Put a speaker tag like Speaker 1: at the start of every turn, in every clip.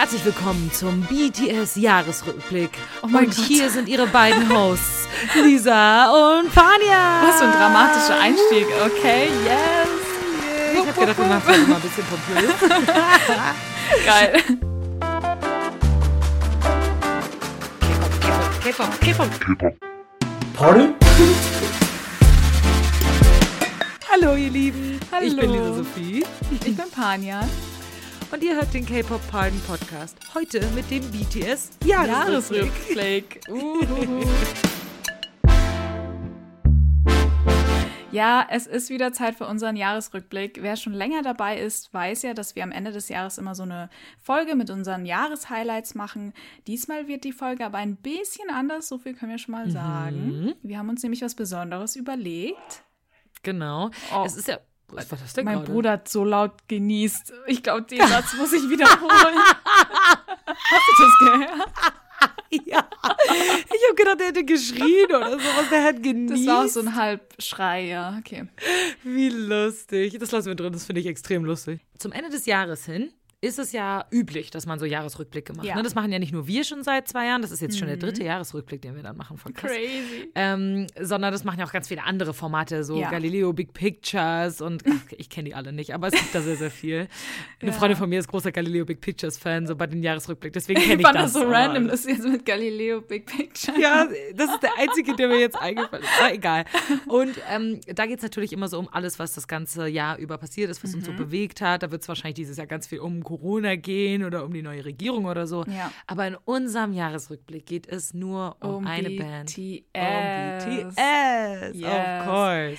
Speaker 1: herzlich willkommen zum BTS Jahresrückblick.
Speaker 2: Oh mein
Speaker 1: und
Speaker 2: Gott.
Speaker 1: hier sind ihre beiden Hosts, Lisa und Fania.
Speaker 2: Was für ein dramatischer Einstieg. Okay, yes.
Speaker 1: Ich hab gedacht, wir machen vielleicht mal ein bisschen pompös.
Speaker 2: Geil.
Speaker 1: K-Pop, K-Pop.
Speaker 3: Pardon?
Speaker 1: Hallo ihr Lieben.
Speaker 2: Hallo.
Speaker 1: Ich bin Lisa Sophie.
Speaker 2: Ich bin Panja.
Speaker 1: Und ihr hört den K-Pop Pardon Podcast. Heute mit dem BTS Jahresrückblick.
Speaker 2: Ja, es ist wieder Zeit für unseren Jahresrückblick. Wer schon länger dabei ist, weiß ja, dass wir am Ende des Jahres immer so eine Folge mit unseren Jahreshighlights machen. Diesmal wird die Folge aber ein bisschen anders, so viel können wir schon mal sagen. Wir haben uns nämlich was Besonderes überlegt.
Speaker 1: Genau.
Speaker 2: Oh.
Speaker 1: Es ist ja. Was war das denn
Speaker 2: Mein
Speaker 1: gerade?
Speaker 2: Bruder hat so laut genießt. Ich glaube, den Satz muss ich wiederholen. Hast du das gehört?
Speaker 1: Ja. Ich habe gedacht, er hätte geschrien oder sowas. Der hat genießt.
Speaker 2: Das war auch so ein Halbschrei, ja. Okay.
Speaker 1: Wie lustig. Das lassen wir drin, das finde ich extrem lustig. Zum Ende des Jahres hin ist es ja üblich, dass man so Jahresrückblicke macht.
Speaker 2: Ja.
Speaker 1: Ne? Das machen ja nicht nur wir schon seit zwei Jahren, das ist jetzt schon der dritte Jahresrückblick, den wir dann machen von krass.
Speaker 2: Crazy.
Speaker 1: Ähm, sondern das machen ja auch ganz viele andere Formate, so
Speaker 2: Ja.
Speaker 1: Galileo Big Pictures und ach, ich kenne die alle nicht, aber es gibt da sehr, sehr viel. Eine
Speaker 2: Ja.
Speaker 1: Freundin von mir ist großer Galileo Big Pictures Fan, so bei den Jahresrückblick, deswegen
Speaker 2: Ich
Speaker 1: kenne ich
Speaker 2: fand
Speaker 1: das.
Speaker 2: das so
Speaker 1: Oh,
Speaker 2: random, dass jetzt mit Galileo Big Picture.
Speaker 1: ja, das ist der einzige, der mir jetzt eingefallen ist. Aber egal. Und ähm, da geht es natürlich immer so um alles, was das ganze Jahr über passiert ist, was uns
Speaker 2: Mhm.
Speaker 1: so bewegt hat. Da wird es wahrscheinlich dieses Jahr ganz viel um Corona gehen oder um die neue Regierung oder so.
Speaker 2: Ja.
Speaker 1: Aber in unserem Jahresrückblick geht es nur um,
Speaker 2: Um
Speaker 1: eine
Speaker 2: BTS.
Speaker 1: Band. Um BTS,
Speaker 2: Yes.
Speaker 1: of course.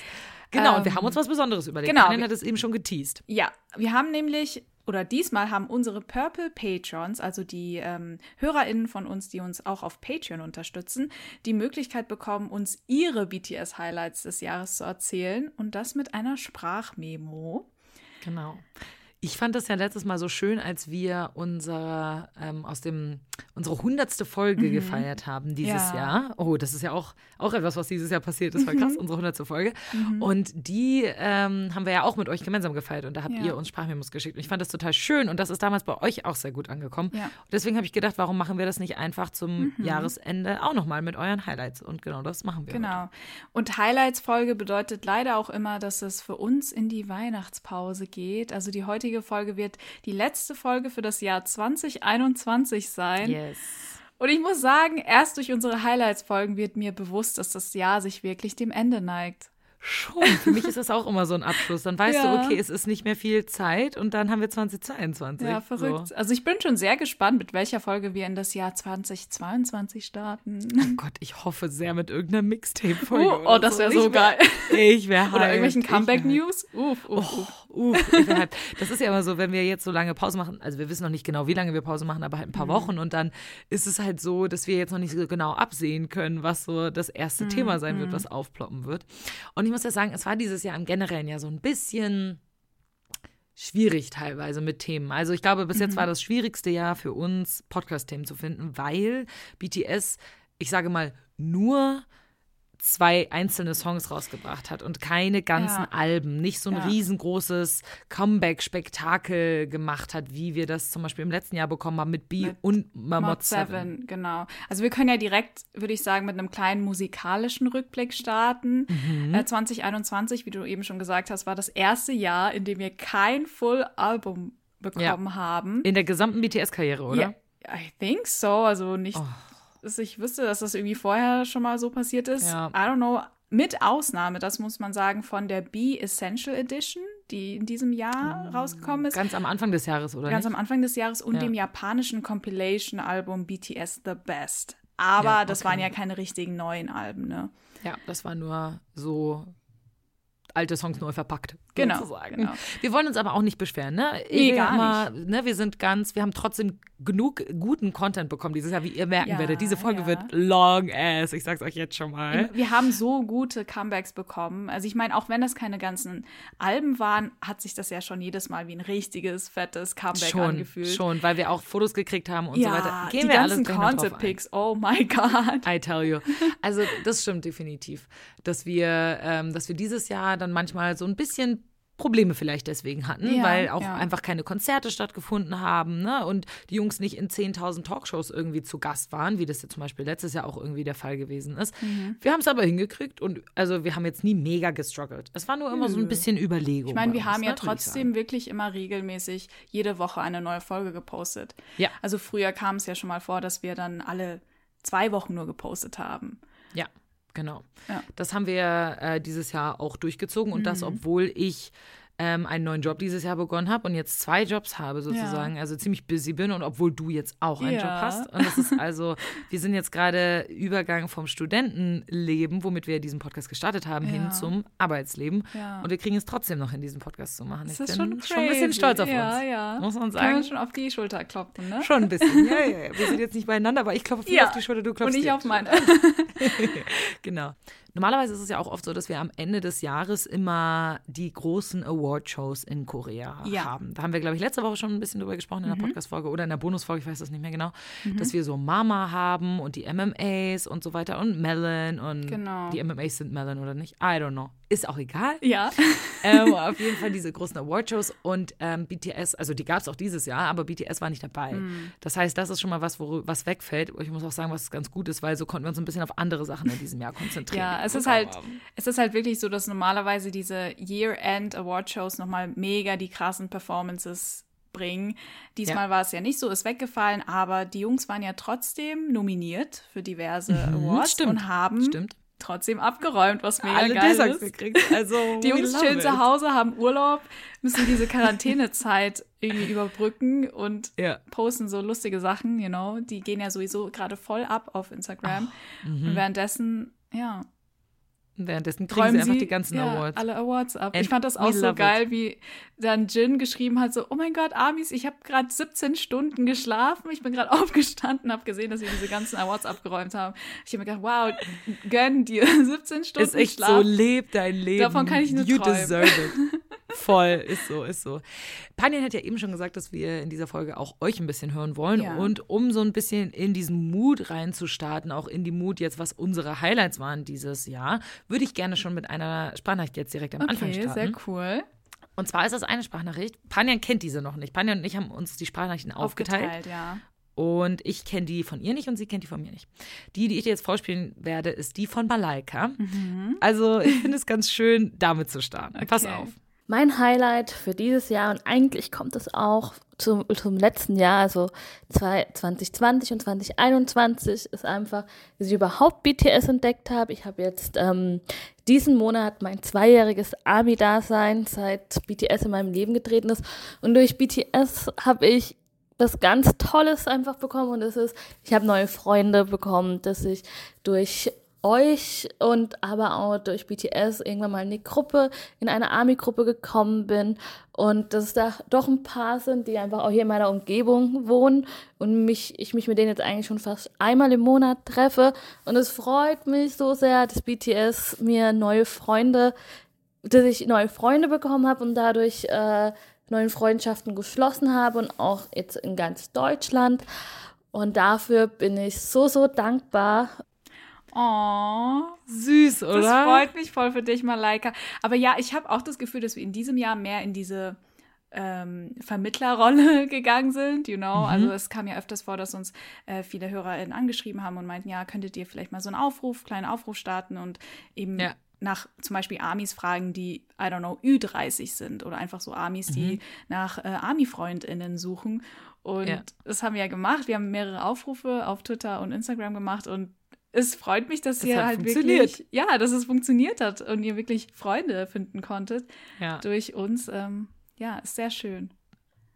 Speaker 1: Genau, und wir
Speaker 2: Ähm,
Speaker 1: haben uns was Besonderes überlegt.
Speaker 2: genau.
Speaker 1: Kanin hat es eben schon geteased.
Speaker 2: Ja, wir haben nämlich, oder diesmal haben unsere Purple Patrons, also die ähm, HörerInnen von uns, die uns auch auf Patreon unterstützen, die Möglichkeit bekommen, uns ihre BTS-Highlights des Jahres zu erzählen und das mit einer Sprachmemo.
Speaker 1: Genau. Ich fand das ja letztes Mal so schön, als wir unser, ähm, aus dem, unsere hundertste Folge gefeiert haben dieses
Speaker 2: Mhm. Ja.
Speaker 1: Jahr. Oh, das ist ja auch, auch etwas, was dieses Jahr passiert ist. War
Speaker 2: Mhm.
Speaker 1: krass, unsere hundertste Folge. Und die ähm, haben wir ja auch mit euch gemeinsam gefeiert und da habt
Speaker 2: Ja.
Speaker 1: ihr uns Sprachmemos geschickt. Und ich fand das total schön und das ist damals bei euch auch sehr gut angekommen.
Speaker 2: Ja.
Speaker 1: Und deswegen habe ich gedacht, warum machen wir das nicht einfach zum Jahresende auch nochmal mit euren Highlights? Und genau das machen wir. Heute.
Speaker 2: Genau. Und Highlights-Folge bedeutet leider auch immer, dass es für uns in die Weihnachtspause geht. Also die heutige Folge wird die letzte Folge für das Jahr 2021 sein.
Speaker 1: Yes.
Speaker 2: Und ich muss sagen, erst durch unsere Highlights-Folgen wird mir bewusst, dass das Jahr sich wirklich dem Ende neigt.
Speaker 1: Schon. Für mich ist das auch immer so ein Abschluss. Dann weißt
Speaker 2: Ja.
Speaker 1: du, okay, es ist nicht mehr viel Zeit und dann haben wir 2022.
Speaker 2: Ja, verrückt.
Speaker 1: So.
Speaker 2: Also ich bin schon sehr gespannt, mit welcher Folge wir in das Jahr 2022 starten.
Speaker 1: Oh Gott, ich hoffe sehr mit irgendeiner Mixtape-Folge.
Speaker 2: Oh,
Speaker 1: oder
Speaker 2: oh, das wäre so
Speaker 1: wär-
Speaker 2: geil.
Speaker 1: Ich wäre
Speaker 2: Oder irgendwelchen Comeback-News. Uff, uff, uff.
Speaker 1: Uh, ich wär hyped. das ist ja immer so, wenn wir jetzt so lange Pause machen, also wir wissen noch nicht genau, wie lange wir Pause machen, aber halt ein paar
Speaker 2: Mhm.
Speaker 1: Wochen und dann ist es halt so, dass wir jetzt noch nicht so genau absehen können, was so das
Speaker 2: Mhm,
Speaker 1: erste Thema sein wird, was aufploppen wird. Und ich muss ja sagen, es war dieses Jahr im Generellen ja so ein bisschen schwierig teilweise mit Themen. Also ich glaube, bis
Speaker 2: Mhm.
Speaker 1: jetzt war das schwierigste Jahr für uns, Podcast-Themen zu finden, weil BTS, ich sage mal, nur zwei einzelne Songs rausgebracht hat und keine ganzen
Speaker 2: Ja.
Speaker 1: Alben, nicht so ein
Speaker 2: Ja.
Speaker 1: riesengroßes Comeback-Spektakel gemacht hat, wie wir das zum Beispiel im letzten Jahr bekommen haben mit B
Speaker 2: Mit
Speaker 1: und Mamot
Speaker 2: Mod
Speaker 1: 7.
Speaker 2: 7, genau. Also wir können ja direkt, würde ich sagen, mit einem kleinen musikalischen Rückblick starten.
Speaker 1: Mhm.
Speaker 2: Äh, 2021, wie du eben schon gesagt hast, war das erste Jahr, in dem wir kein Full-Album bekommen haben.
Speaker 1: In der gesamten BTS-Karriere, oder?
Speaker 2: Ja, I think so. Also nicht,
Speaker 1: Oh.
Speaker 2: Dass ich wüsste, dass das irgendwie vorher schon mal so passiert ist.
Speaker 1: Ja.
Speaker 2: I don't know. Mit Ausnahme, das muss man sagen, von der B Essential Edition, die in diesem Jahr rausgekommen ist.
Speaker 1: Ganz am Anfang des Jahres, oder
Speaker 2: Ganz
Speaker 1: nicht?
Speaker 2: am Anfang des Jahres und
Speaker 1: Ja.
Speaker 2: dem japanischen Compilation-Album BTS The Best. Aber
Speaker 1: Ja,
Speaker 2: das
Speaker 1: okay.
Speaker 2: waren ja keine richtigen neuen Alben, ne?
Speaker 1: Ja, das war nur so alte Songs neu verpackt.
Speaker 2: Genau,
Speaker 1: sozusagen.
Speaker 2: genau.
Speaker 1: Wir wollen uns aber auch nicht beschweren, ne?
Speaker 2: Nee, gar
Speaker 1: immer, Ne, wir sind ganz, wir haben trotzdem genug guten Content bekommen dieses Jahr, wie ihr merken
Speaker 2: Ja,
Speaker 1: werdet. Diese Folge
Speaker 2: ja.
Speaker 1: wird long ass, ich sag's euch jetzt schon mal.
Speaker 2: Wir haben so gute Comebacks bekommen. Also ich meine, auch wenn das keine ganzen Alben waren, hat sich das ja schon jedes Mal wie ein richtiges, fettes Comeback
Speaker 1: Schon,
Speaker 2: angefühlt.
Speaker 1: schon, weil wir auch Fotos gekriegt haben und so weiter.
Speaker 2: ja,
Speaker 1: Gehen
Speaker 2: die
Speaker 1: wir
Speaker 2: ganzen
Speaker 1: alles ein.
Speaker 2: Pics, oh my God.
Speaker 1: I tell you. Also das stimmt definitiv, dass wir, ähm, dass wir dieses Jahr dann manchmal so ein bisschen Probleme vielleicht deswegen hatten,
Speaker 2: Ja,
Speaker 1: weil auch
Speaker 2: ja.
Speaker 1: einfach keine Konzerte stattgefunden haben ne? und die Jungs nicht in 10.000 Talkshows irgendwie zu Gast waren, wie das ja zum Beispiel letztes Jahr auch irgendwie der Fall gewesen ist.
Speaker 2: Mhm.
Speaker 1: Wir haben es aber hingekriegt und also wir haben jetzt nie mega gestruggelt. Es war nur immer so ein bisschen Überlegung.
Speaker 2: Ich meine, wir
Speaker 1: uns,
Speaker 2: haben ja
Speaker 1: ne, ich
Speaker 2: trotzdem wirklich immer regelmäßig jede Woche eine neue Folge gepostet.
Speaker 1: Ja.
Speaker 2: Also früher kam es ja schon mal vor, dass wir dann alle zwei Wochen nur gepostet haben.
Speaker 1: Ja, genau.
Speaker 2: Ja.
Speaker 1: Das haben wir äh, dieses Jahr auch durchgezogen und
Speaker 2: Mhm.
Speaker 1: das, obwohl ich ähm, einen neuen Job dieses Jahr begonnen habe und jetzt zwei Jobs habe sozusagen, also ziemlich busy bin und obwohl du jetzt auch einen
Speaker 2: Ja.
Speaker 1: Job hast. Und das ist also, wir sind jetzt gerade Übergang vom Studentenleben, womit wir diesen Podcast gestartet haben,
Speaker 2: Ja.
Speaker 1: hin zum Arbeitsleben.
Speaker 2: Ja.
Speaker 1: Und wir kriegen es trotzdem noch in diesen Podcast zu machen.
Speaker 2: Das
Speaker 1: ich
Speaker 2: ist
Speaker 1: bin
Speaker 2: schon,
Speaker 1: schon ein bisschen stolz auf
Speaker 2: ja,
Speaker 1: uns.
Speaker 2: Ja,
Speaker 1: Muss man sagen.
Speaker 2: wir schon auf die Schulter klopfen, ne?
Speaker 1: Schon ein bisschen. Ja, ja, ja. Wir sind jetzt nicht beieinander, aber ich klopfe viel
Speaker 2: Ja.
Speaker 1: auf die Schulter, du klopfst
Speaker 2: Und ich auf meine.
Speaker 1: Genau. Normalerweise ist es ja auch oft so, dass wir am Ende des Jahres immer die großen Award-Shows in Korea
Speaker 2: Ja. Mhm.
Speaker 1: haben. Da haben wir, glaube ich, letzte Woche schon ein bisschen drüber gesprochen in der Podcast-Folge oder in der Bonusfolge, ich weiß das nicht mehr genau, dass wir so Mama haben und die MMAs und so weiter und Melon und
Speaker 2: Genau.
Speaker 1: die MMAs sind Melon oder nicht. I don't know. Ist auch egal.
Speaker 2: Ja.
Speaker 1: ähm, auf jeden Fall diese großen Awardshows und ähm, BTS, also die gab es auch dieses Jahr, aber BTS war nicht dabei.
Speaker 2: Mhm.
Speaker 1: Das heißt, das ist schon mal was, wo, was wegfällt. Ich muss auch sagen, was ganz gut ist, weil so konnten wir uns ein bisschen auf andere Sachen in diesem Jahr konzentrieren.
Speaker 2: Ja, es ist halt, es ist halt wirklich so, dass normalerweise diese Year-End Award-Shows nochmal mega die krassen Performances bringen. Diesmal
Speaker 1: Ja.
Speaker 2: war es ja nicht so, ist weggefallen, aber die Jungs waren ja trotzdem nominiert für diverse Awards
Speaker 1: Mhm, stimmt.
Speaker 2: und haben
Speaker 1: Stimmt.
Speaker 2: trotzdem abgeräumt, was mega
Speaker 1: Alle
Speaker 2: geil
Speaker 1: Desags
Speaker 2: ist.
Speaker 1: gekriegt. Also,
Speaker 2: Die Jungs chillen
Speaker 1: it.
Speaker 2: zu Hause, haben Urlaub, müssen diese Quarantänezeit irgendwie überbrücken und
Speaker 1: Ja.
Speaker 2: posten so lustige Sachen, you know. Die gehen ja sowieso gerade voll ab auf Instagram.
Speaker 1: Mhm.
Speaker 2: Und währenddessen, ja,
Speaker 1: Währenddessen kriegen
Speaker 2: räumen
Speaker 1: sie einfach die ganzen
Speaker 2: ja,
Speaker 1: Awards.
Speaker 2: alle Awards ab.
Speaker 1: And
Speaker 2: ich fand das auch so
Speaker 1: love it.
Speaker 2: geil, wie dann Jin geschrieben hat, so, oh mein Gott, Amis, ich habe gerade 17 Stunden geschlafen, ich bin gerade aufgestanden, habe gesehen, dass wir diese ganzen Awards abgeräumt haben. Ich habe mir gedacht, wow, gönn dir 17 Stunden
Speaker 1: ist echt
Speaker 2: Schlaf.
Speaker 1: so, leb dein Leben.
Speaker 2: Davon kann ich nur
Speaker 1: You
Speaker 2: träumen.
Speaker 1: deserve it. Voll, ist so, ist so. Panjan hat ja eben schon gesagt, dass wir in dieser Folge auch euch ein bisschen hören wollen.
Speaker 2: Ja.
Speaker 1: Und um so ein bisschen in diesen Mut reinzustarten, auch in die Mut jetzt, was unsere Highlights waren dieses Jahr, würde ich gerne schon mit einer Sprachnachricht jetzt direkt am Anfang
Speaker 2: Okay,
Speaker 1: starten.
Speaker 2: sehr cool.
Speaker 1: Und zwar ist das eine Sprachnachricht. Panjan kennt diese noch nicht. Panjan und ich haben uns die Sprachnachrichten aufgeteilt.
Speaker 2: ja.
Speaker 1: Und ich kenne die von ihr nicht und sie kennt die von mir nicht. Die, die ich dir jetzt vorspielen werde, ist die von Malaika. Also ich finde es ganz schön, damit zu starten. Pass
Speaker 2: Mhm. Okay.
Speaker 1: auf.
Speaker 3: Mein Highlight für dieses Jahr und eigentlich kommt es auch zum, zum letzten Jahr, also zwei- 2020 und 2021, ist einfach, dass ich überhaupt BTS entdeckt habe. Ich habe jetzt ähm, diesen Monat mein zweijähriges Army-Dasein, seit BTS in meinem Leben getreten ist. Und durch BTS habe ich was ganz Tolles einfach bekommen und das ist, ich habe neue Freunde bekommen, dass ich durch euch und aber auch durch BTS irgendwann mal in die Gruppe, in eine Army-Gruppe gekommen bin und dass es da doch ein paar sind, die einfach auch hier in meiner Umgebung wohnen und mich, ich mich mit denen jetzt eigentlich schon fast einmal im Monat treffe und es freut mich so sehr, dass BTS mir neue Freunde, dass ich neue Freunde bekommen habe und dadurch äh, neuen Freundschaften geschlossen habe und auch jetzt in ganz Deutschland. Und dafür bin ich so, so dankbar.
Speaker 2: Oh,
Speaker 1: Süß, oder?
Speaker 2: das freut mich voll für dich, Malaika. Aber ja, ich habe auch das Gefühl, dass wir in diesem Jahr mehr in diese ähm, Vermittlerrolle gegangen sind, you know. Also es kam ja öfters vor, dass uns äh, viele HörerInnen angeschrieben haben und meinten, ja, könntet ihr vielleicht mal so einen Aufruf, kleinen Aufruf starten und eben
Speaker 1: Ja.
Speaker 2: nach zum Beispiel Amis fragen, die, I don't know, Ü30 sind oder einfach so Amis, die nach äh, Ami-FreundInnen suchen. Und
Speaker 1: Ja.
Speaker 2: das haben wir ja gemacht. Wir haben mehrere Aufrufe auf Twitter und Instagram gemacht und es freut mich, dass
Speaker 1: Es
Speaker 2: ihr halt
Speaker 1: funktioniert.
Speaker 2: wirklich, ja, dass es funktioniert hat und ihr wirklich Freunde finden konntet
Speaker 1: Ja.
Speaker 2: durch uns. Ähm, ja, ist sehr schön.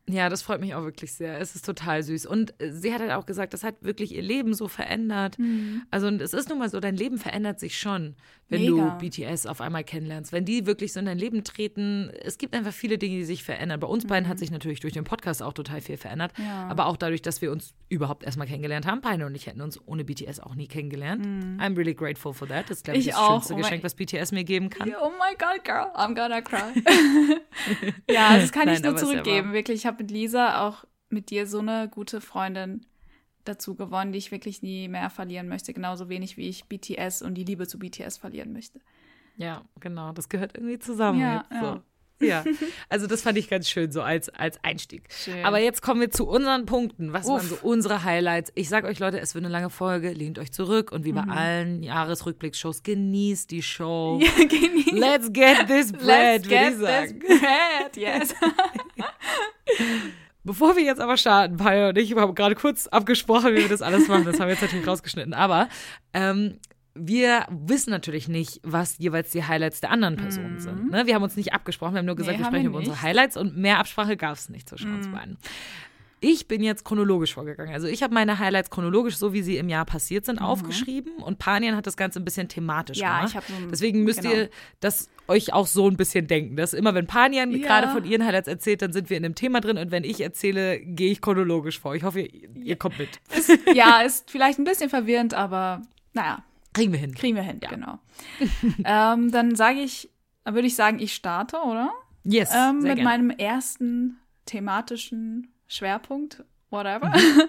Speaker 1: Ja, das freut mich auch wirklich sehr. Es ist total süß. Und äh, sie hat halt auch gesagt, das hat wirklich ihr Leben so verändert.
Speaker 2: Mhm.
Speaker 1: Also, und es ist nun mal so, dein Leben verändert sich schon, wenn
Speaker 2: Mega.
Speaker 1: du BTS auf einmal kennenlernst. Wenn die wirklich so in dein Leben treten, es gibt einfach viele Dinge, die sich verändern. Bei uns beiden hat sich natürlich durch den Podcast auch total viel verändert.
Speaker 2: Mhm. Ja.
Speaker 1: Aber auch dadurch, dass wir uns überhaupt erstmal kennengelernt haben. Beide und ich hätten uns ohne BTS auch nie kennengelernt. I'm really grateful for that. Das ist, glaube ich,
Speaker 2: Mhm. Ich
Speaker 1: das
Speaker 2: auch.
Speaker 1: schönste
Speaker 2: Oh
Speaker 1: Geschenk, was BTS mir geben kann.
Speaker 2: Oh my God, girl, I'm gonna cry. ja, das kann
Speaker 1: Nein,
Speaker 2: ich nur zurückgeben. wirklich, ich habe mit Lisa auch mit dir so eine gute Freundin dazu gewonnen, die ich wirklich nie mehr verlieren möchte. Genauso wenig wie ich BTS und die Liebe zu BTS verlieren möchte.
Speaker 1: Ja, genau. Das gehört irgendwie zusammen
Speaker 2: Ja,
Speaker 1: jetzt so.
Speaker 2: ja.
Speaker 1: Ja, also das fand ich ganz schön so als, als Einstieg.
Speaker 2: Schön.
Speaker 1: Aber jetzt kommen wir zu unseren Punkten. Was waren
Speaker 2: Uff.
Speaker 1: so unsere Highlights? Ich sag euch, Leute, es wird eine lange Folge. Lehnt euch zurück und wie
Speaker 2: Mhm.
Speaker 1: bei allen Jahresrückblicksshows, genießt die Show.
Speaker 2: Genieß-
Speaker 1: Let's get this bread,
Speaker 2: Let's get this bread, yes.
Speaker 1: Bevor wir jetzt aber starten, Paya und ich haben gerade kurz abgesprochen, wie wir das alles machen. Das haben wir jetzt natürlich rausgeschnitten. Aber ähm, wir wissen natürlich nicht, was jeweils die Highlights der anderen Personen sind. Ne? Wir haben uns nicht abgesprochen, wir haben nur gesagt,
Speaker 2: Mhm. Nee,
Speaker 1: wir sprechen
Speaker 2: wir
Speaker 1: über unsere. Highlights und mehr Absprache gab es nicht zwischen
Speaker 2: Mhm.
Speaker 1: uns beiden. Ich bin jetzt chronologisch vorgegangen. Also ich habe meine Highlights chronologisch, so wie sie im Jahr passiert sind, aufgeschrieben und Panian hat das Ganze ein bisschen thematisch
Speaker 2: Mhm. Ja,
Speaker 1: gemacht.
Speaker 2: ich hab so ein-
Speaker 1: Deswegen müsst
Speaker 2: genau.
Speaker 1: ihr das euch auch so ein bisschen denken, dass immer wenn Panian
Speaker 2: Ja.
Speaker 1: gerade von ihren Highlights erzählt, dann sind wir in einem Thema drin und wenn ich erzähle, gehe ich chronologisch vor. Ich hoffe, ihr, ihr kommt mit.
Speaker 2: ja, ist vielleicht ein bisschen verwirrend, aber naja,
Speaker 1: Kriegen wir hin.
Speaker 2: kriegen wir hin,
Speaker 1: Ja.
Speaker 2: genau. ähm, dann sage ich, würde ich sagen, ich starte, oder?
Speaker 1: Yes,
Speaker 2: Ähm, mit
Speaker 1: gerne.
Speaker 2: meinem ersten thematischen Schwerpunkt, whatever.
Speaker 1: Mhm.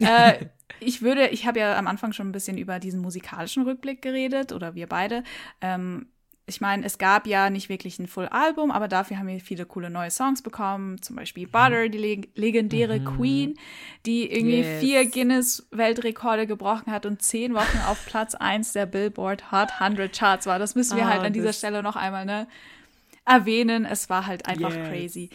Speaker 2: äh, ich würde, ich habe ja am Anfang schon ein bisschen über diesen musikalischen Rückblick geredet, oder wir beide. Ähm, ich meine, es gab ja nicht wirklich ein Full-Album, aber dafür haben wir viele coole neue Songs bekommen. Zum Beispiel Butter, die leg legendäre Queen, die irgendwie
Speaker 1: Mhm. Yes.
Speaker 2: vier Guinness-Weltrekorde gebrochen hat und zehn Wochen auf Platz 1 der Billboard Hot 100 Charts war. Das müssen wir
Speaker 1: Ah,
Speaker 2: halt an dieser Stelle noch einmal ne, erwähnen. Es war halt einfach
Speaker 1: Yes.
Speaker 2: crazy.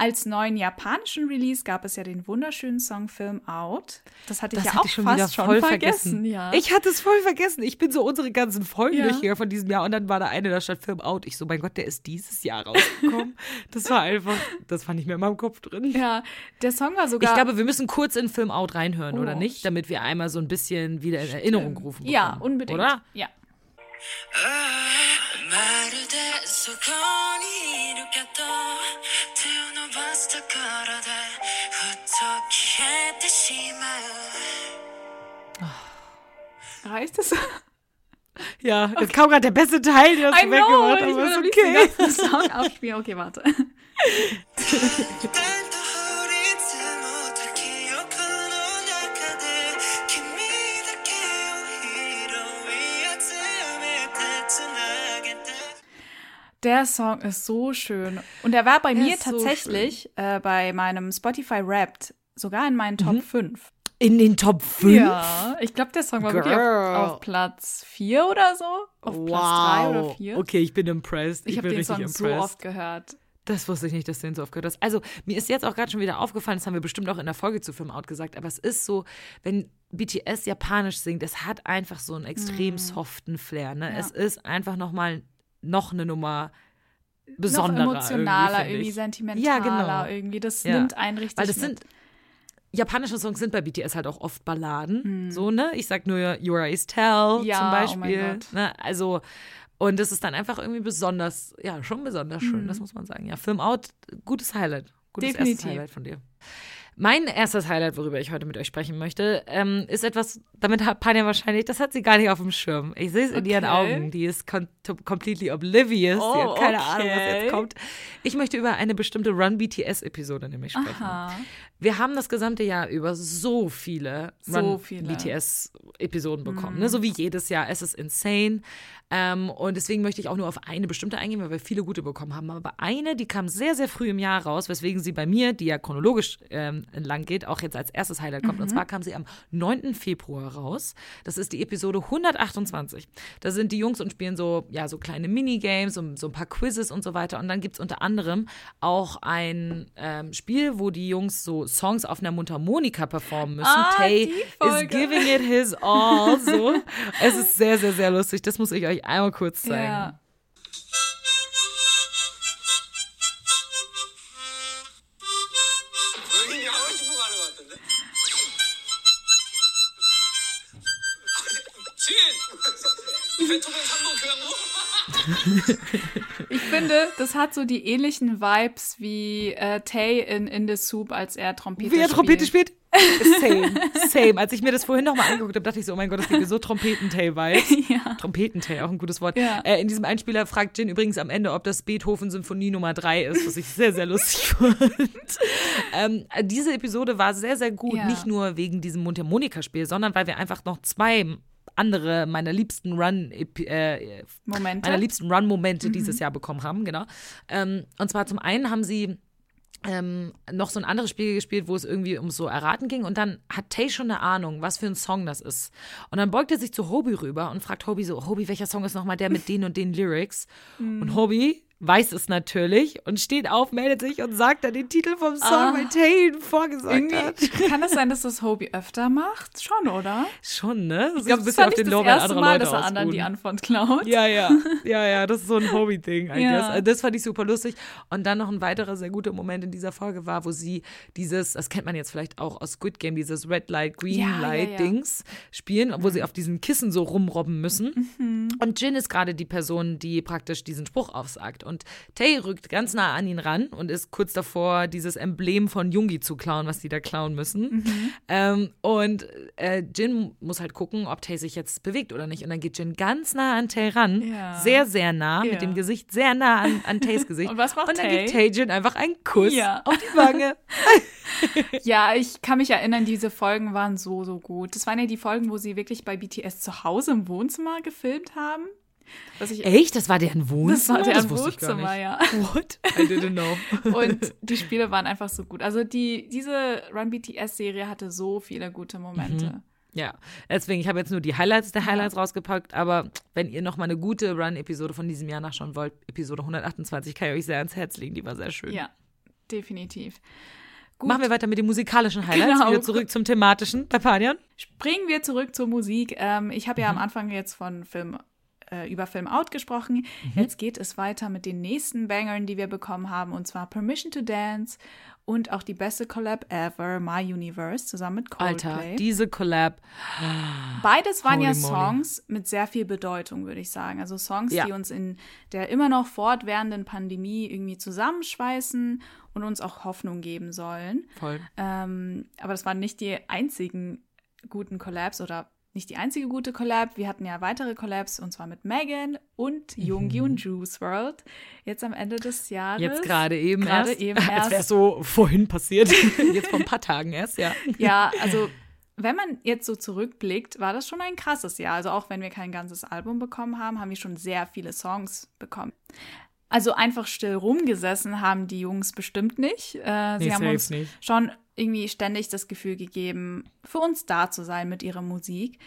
Speaker 2: Als neuen japanischen Release gab es ja den wunderschönen Song Film Out. Das hatte ich
Speaker 1: Das
Speaker 2: ja
Speaker 1: hatte
Speaker 2: auch
Speaker 1: ich schon
Speaker 2: fast
Speaker 1: wieder
Speaker 2: schon
Speaker 1: voll
Speaker 2: vergessen.
Speaker 1: vergessen.
Speaker 2: Ja.
Speaker 1: Ich hatte es voll vergessen. Ich bin so unsere ganzen Folgen
Speaker 2: Ja.
Speaker 1: durchgegangen von diesem Jahr und dann war da eine, da stand Film Out. Ich so, mein Gott, der ist dieses Jahr rausgekommen. das war einfach, das fand ich mir in meinem Kopf drin.
Speaker 2: ja, der Song war sogar.
Speaker 1: Ich glaube, wir müssen kurz in Film Out reinhören, oder
Speaker 2: Oh,
Speaker 1: nicht? Damit wir einmal so ein bisschen wieder in Erinnerung rufen bekommen.
Speaker 2: ja, unbedingt.
Speaker 1: Oder?
Speaker 2: Ja.
Speaker 4: まるでそこにいるけど手を Oh.
Speaker 2: Reicht es?
Speaker 1: Ja, okay. jetzt kam gerade der beste Teil, der hast du
Speaker 2: weggehört,
Speaker 1: aber ist okay.
Speaker 2: Song aufspielen. Okay, warte. Der Song ist so schön. Und er war bei
Speaker 1: der
Speaker 2: mir
Speaker 1: tatsächlich so
Speaker 2: äh, bei meinem Spotify Wrapped sogar in meinen Top 5.
Speaker 1: In den Top 5?
Speaker 2: Ja, ich glaube, der Song war wirklich
Speaker 1: Girl.
Speaker 2: auf, auf Platz 4 oder so. Auf Platz 3 oder 4.
Speaker 1: Okay, ich bin impressed. Ich,
Speaker 2: Ich habe den Song so
Speaker 1: impressed.
Speaker 2: oft gehört.
Speaker 1: Das wusste ich nicht, dass du den so oft gehört hast. Also, mir ist jetzt auch gerade schon wieder aufgefallen, das haben wir bestimmt auch in der Folge zu Film Out gesagt, aber es ist so, wenn BTS japanisch singt, es hat einfach so einen extrem soften Flair. Ne?
Speaker 2: Mhm. Ja.
Speaker 1: Es ist einfach nochmal noch eine Nummer besonderer.
Speaker 2: Noch emotionaler,
Speaker 1: irgendwie,
Speaker 2: irgendwie, sentimentaler,
Speaker 1: Ja, genau.
Speaker 2: irgendwie. Das
Speaker 1: Ja.
Speaker 2: nimmt einen richtig
Speaker 1: Weil das
Speaker 2: mit.
Speaker 1: sind, japanische Songs sind bei BTS halt auch oft Balladen. So, ne? Ich sag nur Your Eyes Tell
Speaker 2: Mhm. Ja,
Speaker 1: zum
Speaker 2: oh
Speaker 1: Beispiel.
Speaker 2: Gott.
Speaker 1: ne? Also, und das ist dann einfach irgendwie besonders, ja, schon besonders schön, das muss man sagen. Ja, Film Out, gutes Highlight. Gutes erstes
Speaker 2: Mhm. Definitiv.
Speaker 1: Highlight von dir. Mein erstes Highlight, worüber ich heute mit euch sprechen möchte, ähm, ist etwas, damit hat Panja wahrscheinlich, das hat sie gar nicht auf dem Schirm. Ich sehe es in ihren
Speaker 2: Okay.
Speaker 1: Augen. Die ist completely oblivious.
Speaker 2: Oh,
Speaker 1: hat keine Ahnung, was
Speaker 2: okay.
Speaker 1: jetzt kommt. Ich möchte über eine bestimmte Run BTS-Episode nämlich sprechen.
Speaker 2: Aha.
Speaker 1: Wir haben das gesamte Jahr über so viele,
Speaker 2: So viele.
Speaker 1: BTS-Episoden bekommen. Ne? So wie jedes Jahr. Es ist insane. Ähm, und deswegen möchte ich auch nur auf eine bestimmte eingehen, weil wir viele gute bekommen haben. Aber eine, die kam sehr, sehr früh im Jahr raus, weswegen sie bei mir, die ja chronologisch ähm, entlang geht, auch jetzt als erstes Highlight kommt. Und zwar kam sie am 9. Februar raus. Das ist die Episode 128. Da sind die Jungs und spielen so, ja, so kleine Minigames und so ein paar Quizzes und so weiter. Und dann gibt es unter anderem auch ein ähm, Spiel, wo die Jungs so Songs auf einer Mundharmonika performen müssen.
Speaker 2: Ah,
Speaker 1: Tay is giving it his all. So. es ist sehr, sehr, sehr lustig. Das muss ich euch einmal kurz zeigen.
Speaker 2: Ja. Ich finde, das hat so die ähnlichen Vibes wie äh, Tay in In the Soup, als er Trompete
Speaker 1: Wie er
Speaker 2: spielt.
Speaker 1: Trompete spielt? Same, same. Als ich mir das vorhin nochmal angeguckt habe, dachte ich so, oh mein Gott, das gibt mir so Trompetentail-Vibes.
Speaker 2: Ja.
Speaker 1: Trompetentail, auch ein gutes Wort.
Speaker 2: Ja.
Speaker 1: Äh, in diesem Einspieler fragt Jin übrigens am Ende, ob das Beethoven-Symphonie Nummer 3 ist, was ich sehr, sehr lustig fand. ähm, diese Episode war sehr, sehr gut,
Speaker 2: Ja.
Speaker 1: nicht nur wegen diesem Mundharmonikaspiel, sondern weil wir einfach noch zwei andere meiner liebsten Run, äh,
Speaker 2: Momente.
Speaker 1: meiner liebsten Run-Momente dieses Jahr bekommen haben, genau. Ähm, und zwar zum einen haben sie ähm, noch so ein anderes Spiel gespielt, wo es irgendwie um so Erraten ging. Und dann hat Tay schon eine Ahnung, was für ein Song das ist. Und dann beugt er sich zu Hobie rüber und fragt Hobie so: Hobie, welcher Song ist nochmal der mit den und den Lyrics? Und Hobie weiß es natürlich und steht auf, meldet sich und sagt dann den Titel vom Song,
Speaker 2: Ah.
Speaker 1: weil Tay ihn vorgesagt hat.
Speaker 2: Kann das sein, dass das Hobie öfter macht? Schon, oder?
Speaker 1: Schon, ne?
Speaker 2: Ich glaube, das fand ich das erste Mal, dass er anderen die. Antwort klaut.
Speaker 1: Ja, ja, ja, ja, das ist so ein Hobby-Ding, I
Speaker 2: Ja.
Speaker 1: Also das fand ich super lustig. Und dann noch ein weiterer sehr guter Moment in dieser Folge war, wo sie dieses, das kennt man jetzt vielleicht auch aus Squid Game, dieses Red Light, Green
Speaker 2: Ja,
Speaker 1: Light
Speaker 2: ja.
Speaker 1: Dings spielen, wo sie auf diesen Kissen so rumrobben müssen.
Speaker 2: Mhm.
Speaker 1: Und Jin ist gerade die Person, die praktisch diesen Spruch aufsagt. Und Tay rückt ganz nah an ihn ran und ist kurz davor, dieses Emblem von Jungi zu klauen, was die da klauen müssen.
Speaker 2: Mhm.
Speaker 1: Ähm, und äh, Jin muss halt gucken, ob Tay sich jetzt bewegt oder nicht. Und dann geht Jin ganz nah an Tay ran.
Speaker 2: Ja.
Speaker 1: Sehr, sehr nah,
Speaker 2: Ja.
Speaker 1: mit dem Gesicht sehr nah an, an Tays Gesicht.
Speaker 2: Und was macht
Speaker 1: Und dann
Speaker 2: Tay?
Speaker 1: gibt Tay Jin einfach einen Kuss
Speaker 2: Ja.
Speaker 1: auf die Wange.
Speaker 2: Ja, ich kann mich erinnern, diese Folgen waren so, so gut. Das waren ja die Folgen, wo sie wirklich bei BTS zu Hause im Wohnzimmer gefilmt haben.
Speaker 1: Echt? Das war deren Wohnzimmer?
Speaker 2: das war deren
Speaker 1: gar
Speaker 2: Wohnzimmer, ja.
Speaker 1: What? I didn't know.
Speaker 2: Und die Spiele waren einfach so gut. Also die, diese Run BTS-Serie hatte so viele gute Momente.
Speaker 1: Ja, deswegen, ich habe jetzt nur die Highlights der Highlights rausgepackt, aber wenn ihr noch mal eine gute Run-Episode von diesem Jahr nachschauen wollt, Episode 128, kann ich euch sehr ans Herz legen, die war sehr schön.
Speaker 2: Ja, definitiv. Gut,
Speaker 1: Machen wir weiter mit den musikalischen Highlights,
Speaker 2: Genau.
Speaker 1: wieder zurück zum thematischen bei Panian.
Speaker 2: springen wir zurück zur Musik. Ähm, ich habe ja
Speaker 1: Mhm.
Speaker 2: am Anfang jetzt von Film äh, über Film Out gesprochen.
Speaker 1: Mhm.
Speaker 2: Jetzt geht es weiter mit den nächsten Bangern, die wir bekommen haben, und zwar Permission to Dance und auch die beste Collab ever, My Universe, zusammen mit Coldplay.
Speaker 1: Alter, diese Collab.
Speaker 2: Beides waren ja
Speaker 1: Holy moly.
Speaker 2: Songs mit sehr viel Bedeutung, würde ich sagen. Also Songs,
Speaker 1: Ja.
Speaker 2: die uns in der immer noch fortwährenden Pandemie irgendwie zusammenschweißen und uns auch Hoffnung geben sollen.
Speaker 1: Voll.
Speaker 2: Ähm, aber das waren nicht die einzigen guten Collabs oder nicht die einzige gute Collab. Wir hatten ja weitere Collabs und zwar mit Megan und Yoongi und Juice World. Jetzt am Ende des Jahres.
Speaker 1: Mhm. Jetzt gerade eben
Speaker 2: Gerade
Speaker 1: erst.
Speaker 2: eben
Speaker 1: Als
Speaker 2: erst.
Speaker 1: wäre es so vorhin passiert. Jetzt vor ein paar Tagen erst, ja.
Speaker 2: Ja, also wenn man jetzt so zurückblickt, war das schon ein krasses Jahr. Also auch wenn wir kein ganzes Album bekommen haben, haben wir schon sehr viele Songs bekommen. Also einfach still rumgesessen haben die Jungs bestimmt nicht. Äh, sie
Speaker 1: Nee,
Speaker 2: haben
Speaker 1: safe
Speaker 2: uns
Speaker 1: nicht.
Speaker 2: schon irgendwie ständig das Gefühl gegeben, für uns da zu sein mit ihrer Musik.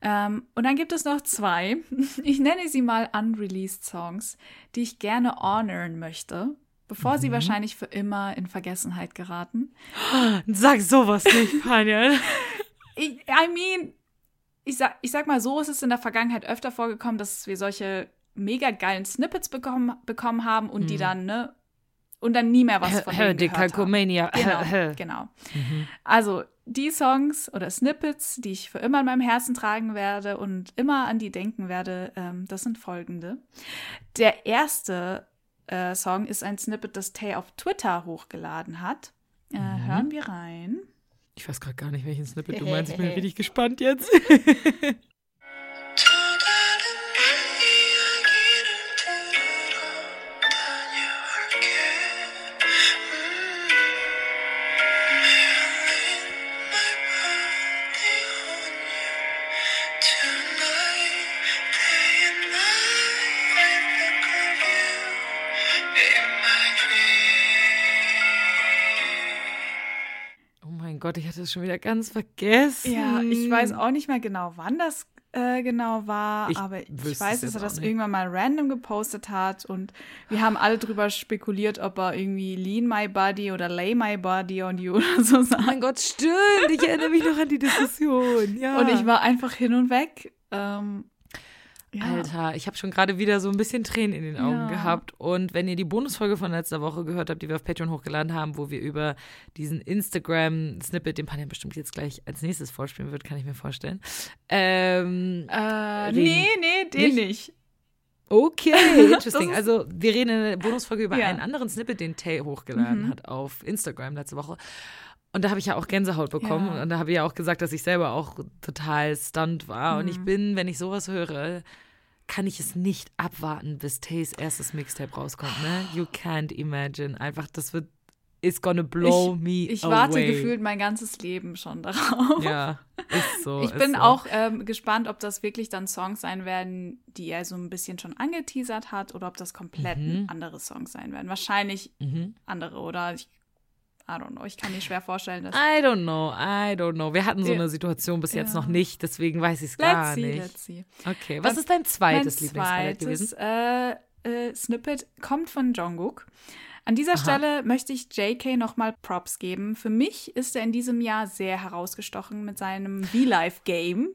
Speaker 2: Ähm, und dann gibt es noch zwei, ich nenne sie mal Unreleased Songs, die ich gerne honoren möchte, bevor
Speaker 1: Mhm.
Speaker 2: sie wahrscheinlich für immer in Vergessenheit geraten.
Speaker 1: Sag sowas nicht, Panian.
Speaker 2: ich, I mean, ich sag, ich sag mal so, es ist in der Vergangenheit öfter vorgekommen, dass wir solche mega geilen Snippets bekommen, bekommen haben und die dann, ne, und dann nie mehr was von denen gehört haben.
Speaker 1: Decalcomania.
Speaker 2: Genau, genau. Also die Songs oder Snippets, die ich für immer in meinem Herzen tragen werde und immer an die denken werde, ähm, das sind folgende. Der erste äh, Song ist ein Snippet, das Tay auf Twitter hochgeladen hat. Äh, Hören wir rein.
Speaker 1: Ich weiß gerade gar nicht, welchen Snippet du meinst. Ich bin richtig gespannt jetzt. mein Gott, ich hatte es schon wieder ganz vergessen.
Speaker 2: Ja, ich weiß auch nicht mehr genau, wann das äh, genau war,
Speaker 1: Ich
Speaker 2: aber ich weiß, dass er das
Speaker 1: nicht.
Speaker 2: irgendwann mal random gepostet hat und wir haben alle drüber spekuliert, ob er irgendwie Lean My Body oder Lay My Body on You oder so
Speaker 1: Oh
Speaker 2: sagt.
Speaker 1: mein Gott, stimmt. Ich erinnere mich noch an die Diskussion. Ja.
Speaker 2: Und ich war einfach hin und weg. Ähm, ja.
Speaker 1: Alter, ich habe schon gerade wieder so ein bisschen Tränen in den Augen
Speaker 2: Ja.
Speaker 1: gehabt. Und wenn ihr die Bonusfolge von letzter Woche gehört habt, die wir auf Patreon hochgeladen haben, wo wir über diesen Instagram-Snippet, den Panja bestimmt jetzt gleich als nächstes vorspielen wird, kann ich mir vorstellen. Ähm,
Speaker 2: Äh, nee, nee, den
Speaker 1: Nicht?
Speaker 2: nicht.
Speaker 1: okay, interesting. Also wir reden in der Bonusfolge über
Speaker 2: Ja.
Speaker 1: einen anderen Snippet, den Tay hochgeladen
Speaker 2: Mhm.
Speaker 1: hat auf Instagram letzte Woche. Und da habe ich ja auch Gänsehaut bekommen.
Speaker 2: Ja.
Speaker 1: Und da habe ich ja auch gesagt, dass ich selber auch total stunned war. Und
Speaker 2: Mhm.
Speaker 1: ich bin, wenn ich sowas höre, kann ich es nicht abwarten, bis Tays erstes Mixtape rauskommt. Ne? You can't imagine. Einfach, das wird is gonna blow me
Speaker 2: Ich
Speaker 1: away.
Speaker 2: warte gefühlt mein ganzes Leben schon darauf.
Speaker 1: Ja, ist so.
Speaker 2: Ich
Speaker 1: ist
Speaker 2: bin
Speaker 1: so.
Speaker 2: auch ähm, gespannt, ob das wirklich dann Songs sein werden, die er so ein bisschen schon angeteasert hat, oder ob das komplett
Speaker 1: Mhm.
Speaker 2: andere Songs sein werden. Wahrscheinlich andere, oder? Ich, I don't know. Ich kann mir schwer vorstellen, dass.
Speaker 1: I don't know, I don't know. Wir hatten so eine Situation bis jetzt
Speaker 2: Ja.
Speaker 1: noch nicht, deswegen weiß ich es gar
Speaker 2: Let's see,
Speaker 1: nicht.
Speaker 2: let's see.
Speaker 1: Okay, was
Speaker 2: Ähm,
Speaker 1: ist dein zweites
Speaker 2: zweites,
Speaker 1: gewesen?
Speaker 2: äh, äh, Snippet kommt von Jungkook. An dieser Stelle möchte ich JK nochmal Props geben. Für mich ist er in diesem Jahr sehr herausgestochen mit seinem V-Live-Game.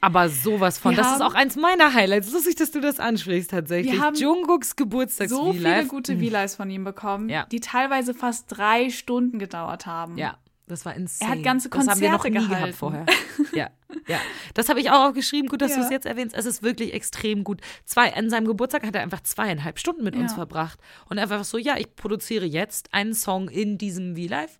Speaker 1: Aber sowas von,
Speaker 2: Wir
Speaker 1: das ist
Speaker 2: haben-
Speaker 1: auch eins meiner Highlights. Lustig, dass du das ansprichst tatsächlich.
Speaker 2: Wir haben
Speaker 1: Jungkooks Geburtstags
Speaker 2: So viele gute V-Lives von ihm bekommen,
Speaker 1: Ja.
Speaker 2: die teilweise fast drei Stunden gedauert haben.
Speaker 1: Ja, das war insane.
Speaker 2: Er hat ganze
Speaker 1: das haben wir noch
Speaker 2: Konzerte
Speaker 1: nie
Speaker 2: gehalten.
Speaker 1: gehabt vorher. Ja, ja. Das habe ich auch aufgeschrieben. Gut, dass
Speaker 2: Ja.
Speaker 1: du es jetzt erwähnst. Es ist wirklich extrem gut. Zwei, an seinem Geburtstag hat er einfach zweieinhalb Stunden mit uns
Speaker 2: Ja.
Speaker 1: verbracht. Und einfach so, ja, ich produziere jetzt einen Song in diesem V-Live.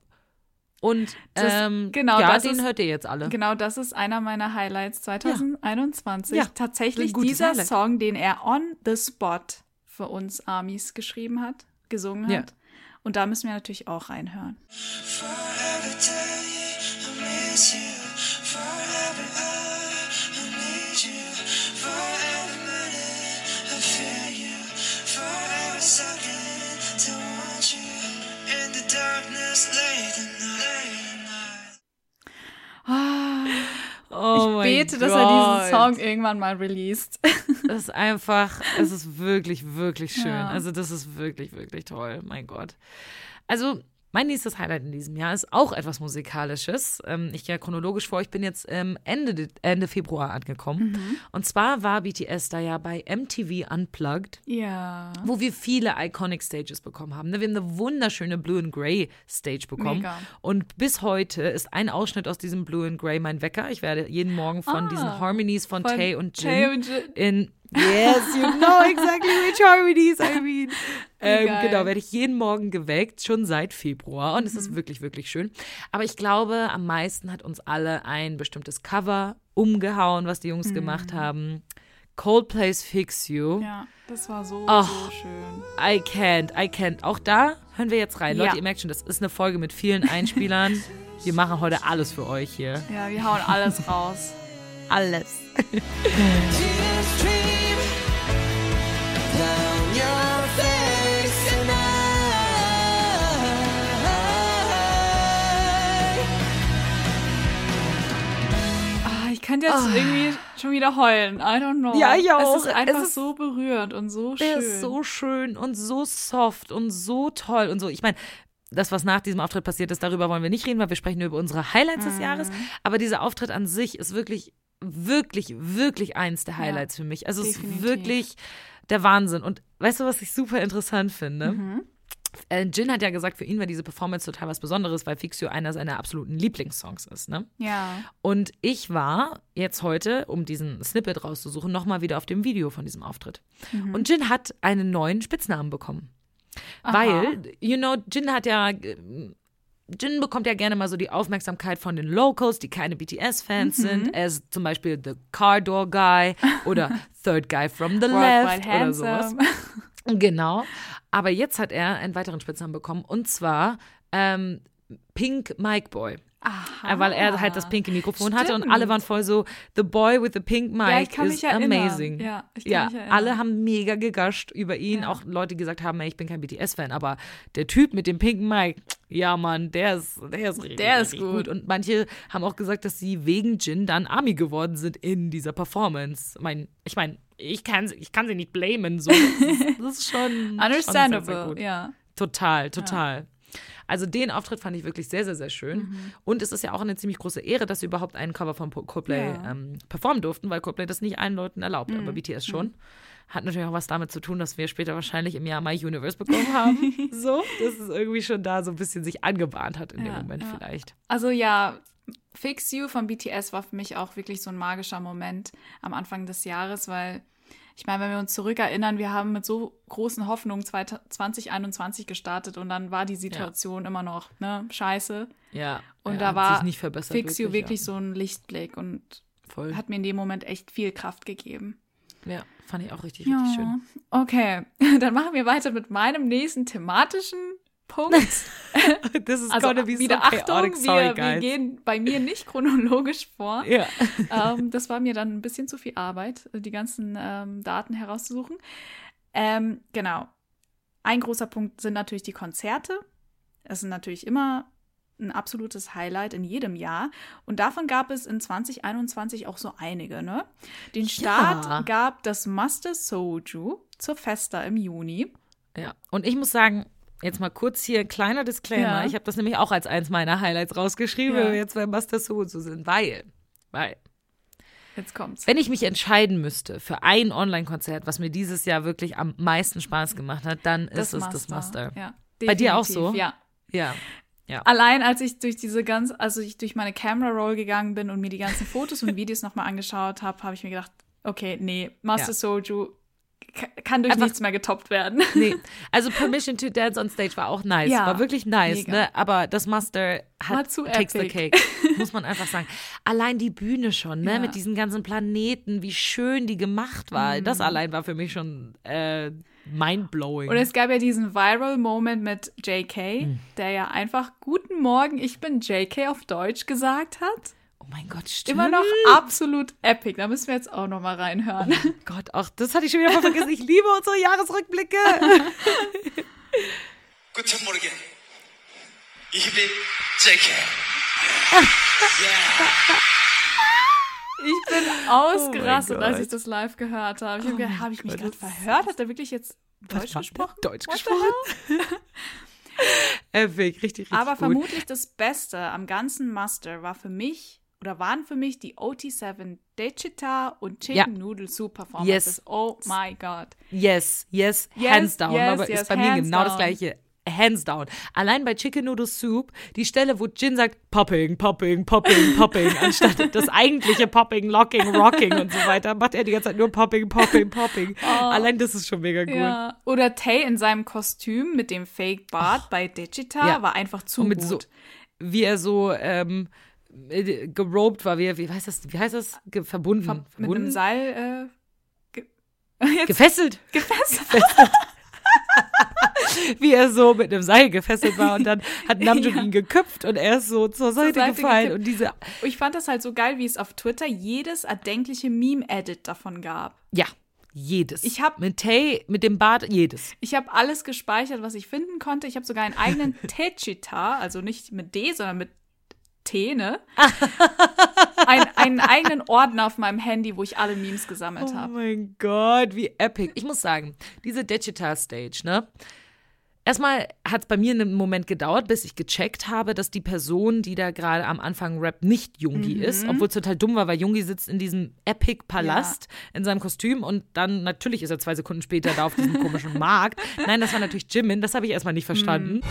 Speaker 1: Und
Speaker 2: Das-
Speaker 1: ähm,
Speaker 2: genau,
Speaker 1: ja,
Speaker 2: das
Speaker 1: den
Speaker 2: ist-
Speaker 1: hört ihr jetzt alle.
Speaker 2: Genau, das ist einer meiner Highlights 2021.
Speaker 1: Ja,
Speaker 2: Tatsächlich dieser
Speaker 1: Highlight.
Speaker 2: Song, den er on the spot für uns Armies geschrieben hat, gesungen
Speaker 1: Ja.
Speaker 2: hat. Und da müssen wir natürlich auch reinhören.
Speaker 4: For
Speaker 1: Oh
Speaker 2: ich bete, dass er diesen. Song irgendwann mal released.
Speaker 1: Das ist einfach, es ist wirklich, wirklich schön.
Speaker 2: Ja.
Speaker 1: Also das ist wirklich, wirklich toll. Mein Gott. Also mein nächstes Highlight in diesem Jahr ist auch etwas Musikalisches. Ähm, ich gehe chronologisch vor. Ich bin jetzt ähm, Ende, de- Ende Februar angekommen.
Speaker 2: Mhm.
Speaker 1: Und zwar war BTS da ja bei MTV Unplugged
Speaker 2: ja.
Speaker 1: wo wir viele iconic Stages bekommen haben. ne? Wir haben eine wunderschöne Blue and Grey Stage bekommen.
Speaker 2: Mega.
Speaker 1: Und bis heute ist ein Ausschnitt aus diesem Blue and Grey mein Wecker. Ich werde jeden Morgen von
Speaker 2: Ah,
Speaker 1: diesen Harmonies von,
Speaker 2: von
Speaker 1: Tay und Jin,
Speaker 2: Tae und Jin.
Speaker 1: in Yes, you know exactly which harmonies I mean. Ähm, genau, werde ich jeden Morgen geweckt, schon seit Februar. Und es
Speaker 2: Mhm.
Speaker 1: ist wirklich, wirklich schön. Aber ich glaube, am meisten hat uns alle ein bestimmtes Cover umgehauen, was die Jungs gemacht haben. Coldplay's Fix You.
Speaker 2: Mhm. Ja, das war so,
Speaker 1: Ach.
Speaker 2: so schön.
Speaker 1: I can't, I can't. Auch da hören wir jetzt rein.
Speaker 2: Ja.
Speaker 1: Leute, ihr merkt schon, das ist eine Folge mit vielen Einspielern. wir machen heute alles für euch hier.
Speaker 2: Ja, wir hauen alles raus.
Speaker 1: Alles.
Speaker 2: könnte jetzt irgendwie schon wieder heulen. I don't know.
Speaker 1: Ja, ich auch.
Speaker 2: Es ist einfach
Speaker 1: Es ist-
Speaker 2: so berührend und so schön.
Speaker 1: Der ist so schön und so soft und so toll und so. Ich meine, das, was nach diesem Auftritt passiert ist, darüber wollen wir nicht reden, weil wir sprechen nur über unsere Highlights
Speaker 2: Mhm.
Speaker 1: des Jahres. Aber dieser Auftritt an sich ist wirklich, wirklich, wirklich eins der Highlights für mich. Also es ist
Speaker 2: definitiv.
Speaker 1: wirklich der Wahnsinn. Und weißt du, was ich super interessant finde?
Speaker 2: Mhm.
Speaker 1: Äh, Jin hat ja gesagt, für ihn war diese Performance total was Besonderes, weil Fixio einer seiner absoluten Lieblingssongs ist, ne?
Speaker 2: Ja.
Speaker 1: Und ich war jetzt heute, um diesen Snippet rauszusuchen, nochmal wieder auf dem Video von diesem Auftritt.
Speaker 2: Mhm.
Speaker 1: Und Jin hat einen neuen Spitznamen bekommen. Weil, you know, Jin hat ja. Jin bekommt ja gerne mal so die Aufmerksamkeit von den Locals, die keine BTS-Fans
Speaker 2: Mhm.
Speaker 1: sind. Er ist zum Beispiel The Car Door Guy oder Third Guy from the Left oder sowas. Genau. Aber jetzt hat er einen weiteren Spitznamen bekommen und zwar ähm, Pink Mic Boy.
Speaker 2: Aha.
Speaker 1: Weil er halt das pinke Mikrofon hatte und
Speaker 2: Stimmt.
Speaker 1: alle waren voll so, the boy with the pink mic
Speaker 2: Ja, ich kann
Speaker 1: is amazing.
Speaker 2: Ja, ich kann
Speaker 1: ja
Speaker 2: mich erinnern.
Speaker 1: alle haben mega gegascht über ihn.
Speaker 2: Ja.
Speaker 1: Auch Leute, die gesagt haben, ey, ich bin kein BTS-Fan, aber der Typ mit dem pinken Mic, ja Mann, der ist, der ist richtig,
Speaker 2: Der ist
Speaker 1: richtig
Speaker 2: gut.
Speaker 1: Und manche haben auch gesagt, dass sie wegen Jin dann Army geworden sind in dieser Performance. Ich meine, ich, kann, sie- ich kann sie nicht blamen. So. Das, ist, das ist schon schon sehr, sehr
Speaker 2: Understandable,
Speaker 1: gut.
Speaker 2: ja.
Speaker 1: Total, total. Also den Auftritt fand ich wirklich sehr, sehr, sehr schön.
Speaker 2: Mhm.
Speaker 1: Und es ist ja auch eine ziemlich große Ehre, dass sie überhaupt einen Cover von Coldplay
Speaker 2: Ja.
Speaker 1: ähm, performen durften, weil Coldplay das nicht allen Leuten erlaubt,
Speaker 2: Mhm.
Speaker 1: aber BTS schon. Hat natürlich auch was damit zu tun, dass wir später wahrscheinlich im Jahr My Universe bekommen haben. so, dass es irgendwie schon da so ein bisschen sich angebahnt hat in dem
Speaker 2: Ja,
Speaker 1: Moment
Speaker 2: ja.
Speaker 1: vielleicht.
Speaker 2: Also ja, Fix You von BTS war für mich auch wirklich so ein magischer Moment am Anfang des Jahres, weil ich meine, wenn wir uns zurückerinnern, wir haben mit so großen Hoffnungen 2021 gestartet und dann war die Situation immer noch ne, scheiße.
Speaker 1: Ja.
Speaker 2: Und
Speaker 1: ja,
Speaker 2: da war. Fix You wirklich
Speaker 1: ja.
Speaker 2: so ein Lichtblick und
Speaker 1: voll.
Speaker 2: hat mir in dem Moment echt viel Kraft gegeben.
Speaker 1: Ja, fand ich auch richtig, richtig schön.
Speaker 2: Okay, dann machen wir weiter mit meinem nächsten thematischen Punkt.
Speaker 1: This is
Speaker 2: Also
Speaker 1: gonna be so
Speaker 2: wieder
Speaker 1: chaotic.
Speaker 2: Achtung,
Speaker 1: Sorry,
Speaker 2: wir, wir gehen bei mir nicht chronologisch vor.
Speaker 1: ja.
Speaker 2: ähm, das war mir dann ein bisschen zu viel Arbeit, die ganzen ähm, Daten herauszusuchen. Ähm, genau. Ein großer Punkt sind natürlich die Konzerte. Das sind natürlich immer ein absolutes Highlight in jedem Jahr. Und davon gab es in 2021 auch so einige. Ne? Den Start
Speaker 1: Ja.
Speaker 2: gab das Master Soju zur Festa im Juni.
Speaker 1: Ja, und ich muss sagen, jetzt mal kurz hier ein kleiner Disclaimer.
Speaker 2: Ja.
Speaker 1: Ich habe das nämlich auch als eins meiner Highlights rausgeschrieben,
Speaker 2: Ja.
Speaker 1: wenn wir jetzt bei Master Sozu sind, weil, weil,
Speaker 2: Jetzt kommt's.
Speaker 1: wenn ich mich entscheiden müsste für ein Online-Konzert, was mir dieses Jahr wirklich am meisten Spaß gemacht hat, dann ist es das Master.
Speaker 2: Ja,
Speaker 1: Bei dir auch so?
Speaker 2: Ja.
Speaker 1: Ja.
Speaker 2: Allein als ich durch diese ganz, also ich durch meine Camera Roll gegangen bin und mir die ganzen Fotos und Videos nochmal angeschaut habe, habe ich mir gedacht, okay, nee, Master
Speaker 1: Ja.
Speaker 2: Soju kann durch
Speaker 1: Einfach-
Speaker 2: nichts mehr getoppt werden.
Speaker 1: Nee, also Permission to Dance on Stage war auch nice,
Speaker 2: Ja,
Speaker 1: war wirklich nice,
Speaker 2: mega.
Speaker 1: ne? Aber das Master hat
Speaker 2: zu
Speaker 1: takes the
Speaker 2: epic.
Speaker 1: cake, muss man einfach sagen. Allein die Bühne schon, ne?
Speaker 2: Ja.
Speaker 1: Mit diesen ganzen Planeten, wie schön die gemacht war. Das
Speaker 2: Mhm.
Speaker 1: allein war für mich schon äh, mindblowing.
Speaker 2: Und es gab ja diesen Viral Moment mit JK,
Speaker 1: Hm.
Speaker 2: der ja einfach Guten Morgen, ich bin JK auf Deutsch gesagt hat.
Speaker 1: Oh mein Gott, stimmt.
Speaker 2: Immer noch absolut epic. Da müssen wir jetzt auch nochmal reinhören.
Speaker 1: Gott, ach, das hatte ich schon wieder vergessen. Ich liebe unsere Jahresrückblicke.
Speaker 4: Guten Morgen. Ich bin JK.
Speaker 2: Ich bin ausgerastet,
Speaker 1: Oh
Speaker 2: als ich das live gehört habe. Ich habe gedacht, habe ich mich gerade verhört? Hat er wirklich jetzt Deutsch gesprochen?
Speaker 1: Deutsch gesprochen? Epic, richtig, richtig
Speaker 2: Aber
Speaker 1: gut.
Speaker 2: vermutlich das Beste am ganzen Muster war für mich oder waren für mich die OT7 Dechita und Chicken
Speaker 1: Ja.
Speaker 2: Noodle Soup Performances.
Speaker 1: Yes.
Speaker 2: Oh my God.
Speaker 1: Yes, yes,
Speaker 2: Yes,
Speaker 1: hands down.
Speaker 2: yes,
Speaker 1: aber
Speaker 2: yes,
Speaker 1: ist bei mir genau das
Speaker 2: down.
Speaker 1: gleiche. Hands down. Allein bei Chicken Noodle Soup, die Stelle, wo Jin sagt, Popping, Popping, Popping, Popping, anstatt das eigentliche Popping, Locking, Rocking und so weiter, macht er die ganze Zeit nur Popping, Popping, Popping. Allein das ist schon mega gut.
Speaker 2: Oh. Ja. Oder Tay in seinem Kostüm mit dem Fake Bart bei Digita
Speaker 1: Ja.
Speaker 2: war einfach zu
Speaker 1: Und mit
Speaker 2: gut.
Speaker 1: so, wie er so ähm, äh, gerobt war, wie, wie heißt das, wie heißt das? Ge verbunden.
Speaker 2: Ver- mit
Speaker 1: verbunden?
Speaker 2: einem Seil äh, ge jetzt
Speaker 1: gefesselt.
Speaker 2: gefesselt.
Speaker 1: wie er so mit einem Seil gefesselt war und dann hat Namjoon ihn geköpft und er ist so zur Seite,
Speaker 2: Seite
Speaker 1: gefallen
Speaker 2: gekippt.
Speaker 1: und diese
Speaker 2: Ich fand das halt so geil, wie es auf Twitter jedes erdenkliche Meme-Edit davon gab.
Speaker 1: ja jedes.
Speaker 2: Ich hab-
Speaker 1: mit Tay mit dem Bart jedes.
Speaker 2: Ich habe alles gespeichert, was ich finden konnte. Ich habe sogar einen eigenen Techita, also nicht mit D, sondern mit T, ne? Ein, einen eigenen Ordner auf meinem Handy, wo ich alle Memes gesammelt
Speaker 1: Oh
Speaker 2: habe.
Speaker 1: mein Gott, wie epic. Ich muss sagen, diese Digital Stage, ne? Erstmal hat es bei mir einen Moment gedauert, bis ich gecheckt habe, dass die Person, die da gerade am Anfang rappt, nicht Jungi
Speaker 2: Mhm.
Speaker 1: ist. Obwohl es total dumm war, weil Jungi sitzt in diesem Epic-Palast in seinem Kostüm und dann natürlich ist er zwei Sekunden später da auf diesem komischen Markt. Nein, das war natürlich Jimin, das habe ich erstmal nicht verstanden.